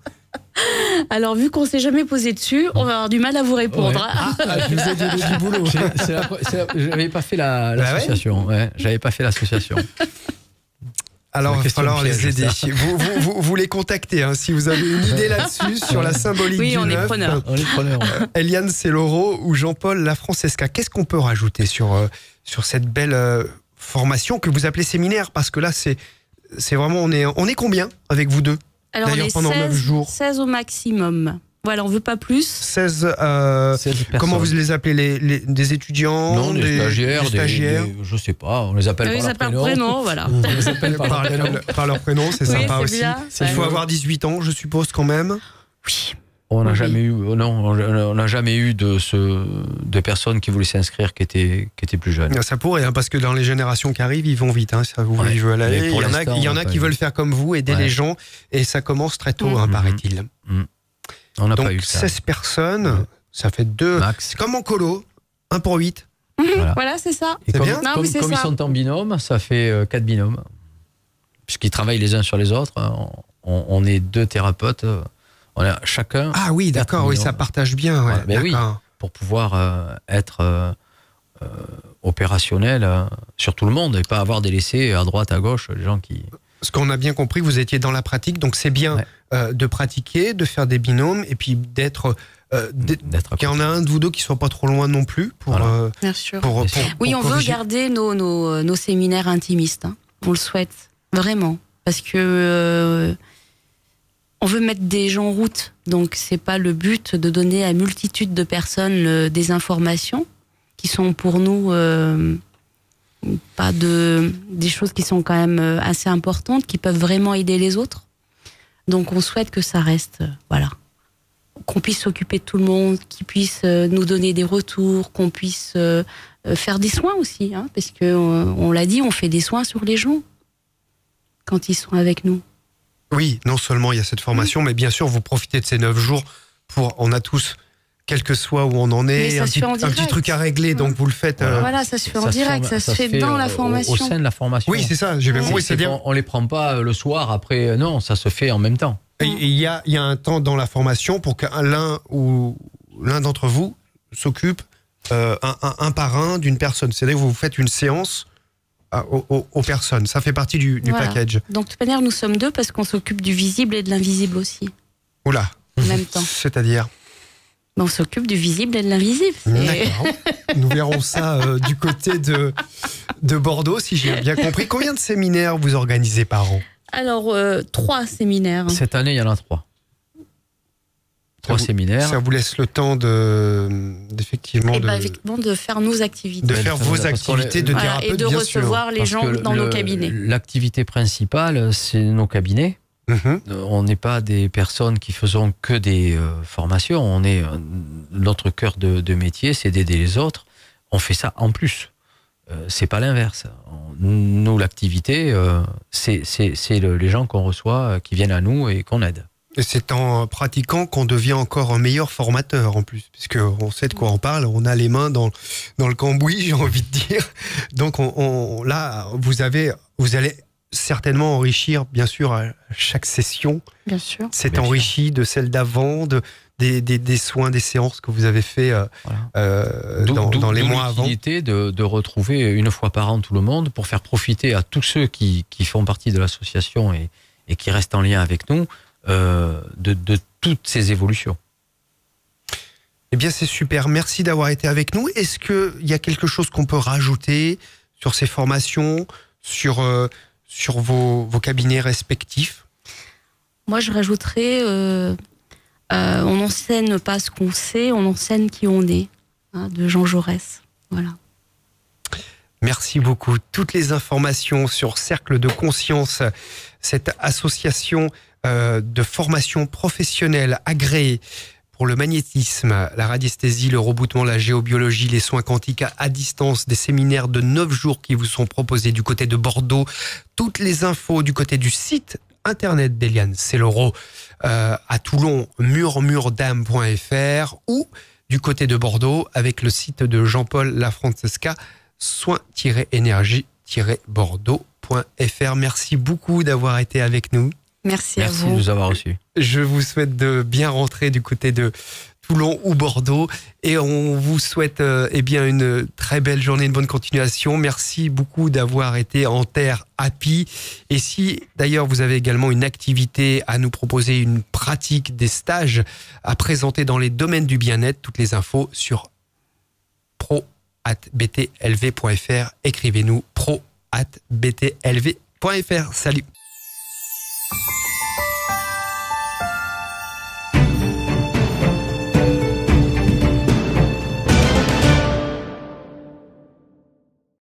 Alors, vu qu'on s'est jamais posé dessus, on va avoir du mal à vous répondre. Ouais. hein. Ah, je vous ai donné du boulot. La- la- J'avais pas fait la- Bah ouais. l'association. ouais, J'avais pas fait l'association. Alors, il La va falloir les aider. Vous, vous, vous, vous les contactez hein, si vous avez une idée là-dessus sur la symbolique Oui, du on est neuf. preneurs. On est preneurs. ouais. Eliane Celloro ou Jean-Paul Lafrancesca. Qu'est-ce qu'on peut rajouter sur, euh, sur cette belle euh, formation que vous appelez séminaire? Parce que là, c'est c'est vraiment, on est, on est combien avec vous deux? Alors, on est pendant 16, neuf jours. 16 au maximum. Voilà, on veut pas plus. 16, euh, 16 comment vous les appelez les, les- Des étudiants Non, des, stagiaires, des des, stagiaires des- je sais pas, on les appelle Oui, par ça leur s'appelle prénom. voilà. On les appelle par leur par, leur prénom, c'est Oui, sympa aussi. bien. Il faut avoir 18 ans, je suppose, quand même. Oui. On n'a Oui. jamais eu, non, on n'a jamais eu de ce, de personnes qui voulaient s'inscrire qui étaient, qui étaient plus jeunes. Ça pourrait, hein, parce que dans les générations qui arrivent, ils vont vite. Hein, ça, vous Ouais. ils veulent aller. Mais Il pour y en a, il y en a qui veulent eu. faire comme vous, aider Ouais. les gens, et ça commence très tôt, hein, Mhm. paraît-il. On n'a Donc pas eu ça. 16 personnes, Ouais. ça fait deux. Max. C'est comme en colo, 1 pour 8. Voilà. Voilà, c'est ça. Et C'est comme, bien Non, comme- mais c'est comme ils sont en binôme, ça fait euh, quatre binômes. Puisqu'ils travaillent les uns sur les autres, hein, on, on est deux thérapeutes. On a chacun Ah oui, d'accord, oui, ça partage bien. Ouais, oui. pour pouvoir euh, être euh, euh, opérationnel euh, sur tout le monde et pas avoir des laissés à droite, à gauche, les gens qui. Parce qu'on a bien compris que vous étiez dans la pratique, donc c'est bien Ouais. euh, de pratiquer, de faire des binômes, et puis d'être. euh, qu'il y en a un de vous deux qui soit pas trop loin non plus pour. Voilà. euh, Bien sûr. pour, Bien pour- sûr. Oui, pour on veut corriger. garder nos, nos, nos séminaires intimistes. hein. On le souhaite, vraiment. Parce que euh, on veut mettre des gens en route. Donc, c'est pas le but de donner à multitude de personnes euh, des informations qui sont pour nous euh, pas de, des choses qui sont quand même euh, assez importantes, qui peuvent vraiment aider les autres. Donc, on souhaite que ça reste, euh, voilà. Qu'on puisse s'occuper de tout le monde, qu'ils puissent nous donner des retours, qu'on puisse faire des soins aussi, hein, parce que euh, on l'a dit, on fait des soins sur les gens quand ils sont avec nous. Oui, non seulement il y a cette formation, mais bien sûr, vous profitez de ces neuf jours pour. On a tous, quel que soit où on en est, un petit, fait en un petit direct. truc à régler, donc vous le faites. euh, Voilà, ça se fait en direct, forme- ça, se fait, dans euh, la formation. Au, sein de la formation. Oui, c'est ça, j'ai bien compris. C'est- C'est-à-dire, on, on les prend pas euh, le soir après. euh, Non, ça se fait en même temps. il y a, il y a un temps dans la formation pour que l'un ou l'un d'entre vous s'occupe euh, un, un- un par un d'une personne. C'est-à-dire que vous faites une séance aux, aux- aux personnes. Ça fait partie du, du Voilà. package. Donc, de toute manière, nous sommes deux parce qu'on s'occupe du visible et de l'invisible aussi, Oula. en même temps. C'est-à-dire on s'occupe du visible et de l'invisible. D'accord. Nous verrons ça euh, du côté de, de Bordeaux, si j'ai bien compris. Combien de séminaires vous organisez par an? Alors, euh, trois séminaires. Cette année, il y en a trois. Trois vous- séminaires. Ça vous laisse le temps de d'effectivement Et de, bah, effectivement, de faire nos activités. de faire vos parce activités de Voilà, thérapeute, et de bien sûr. recevoir les gens dans le- nos cabinets. L'activité principale, c'est nos cabinets. Mhm. Euh, On n'est pas des personnes qui faisons que des euh, formations. On est euh, notre cœur de, de métier, c'est d'aider les autres. On fait ça en plus. Euh, c'est pas l'inverse. On- Nous, l'activité, euh, c'est c'est- c'est le- les gens qu'on reçoit, euh, qui viennent à nous et qu'on aide. Et c'est en pratiquant qu'on devient encore un meilleur formateur en plus, puisque on sait de quoi on parle, on a les mains dans, dans le cambouis, j'ai envie de dire. Donc on, on- là, vous avez, vous allez certainement enrichir, bien sûr, à chaque session. Bien sûr. C'est Bien sûr. enrichi de celle d'avant, de, des, des, des soins, des séances que vous avez fait euh, Voilà. euh, dans, les mois avant. de, de retrouver une fois par an tout le monde pour faire profiter à tous ceux qui, qui font partie de l'association et, et qui restent en lien avec nous de, de toutes ces évolutions. Eh bien, c'est super. Merci d'avoir été avec nous. Est-ce qu'il y a quelque chose qu'on peut rajouter sur ces formations, sur, euh, sur vos, vos cabinets respectifs? Moi, je rajouterais, euh, euh, on n'enseigne pas ce qu'on sait, on enseigne qui on est, hein, de Jean Jaurès. Voilà. Merci beaucoup. Toutes les informations sur Cercle de Conscience, cette association euh, de formation professionnelle agréée pour le magnétisme, la radiesthésie, le reboutement, la géobiologie, les soins quantiques à, distance, des séminaires de 9 jours qui vous sont proposés du côté de Bordeaux. Toutes les infos du côté du site internet d'Eliane Celloro euh, à Toulon, murmurdame.fr ou du côté de Bordeaux avec le site de Jean-Paul Lafrancesca, soins-énergie-bordeaux.fr. Merci beaucoup d'avoir été avec nous. Merci, Merci à de vous. nous avoir reçus. Je vous souhaite de bien rentrer du côté de Toulon ou Bordeaux et on vous souhaite euh, eh bien une très belle journée, une bonne continuation. Merci beaucoup d'avoir été en terre happy. Et si d'ailleurs vous avez également une activité à nous proposer, une pratique, des stages à présenter dans les domaines du bien-être, toutes les infos sur pro@btlv.fr. Écrivez-nous pro@btlv.fr. Salut. you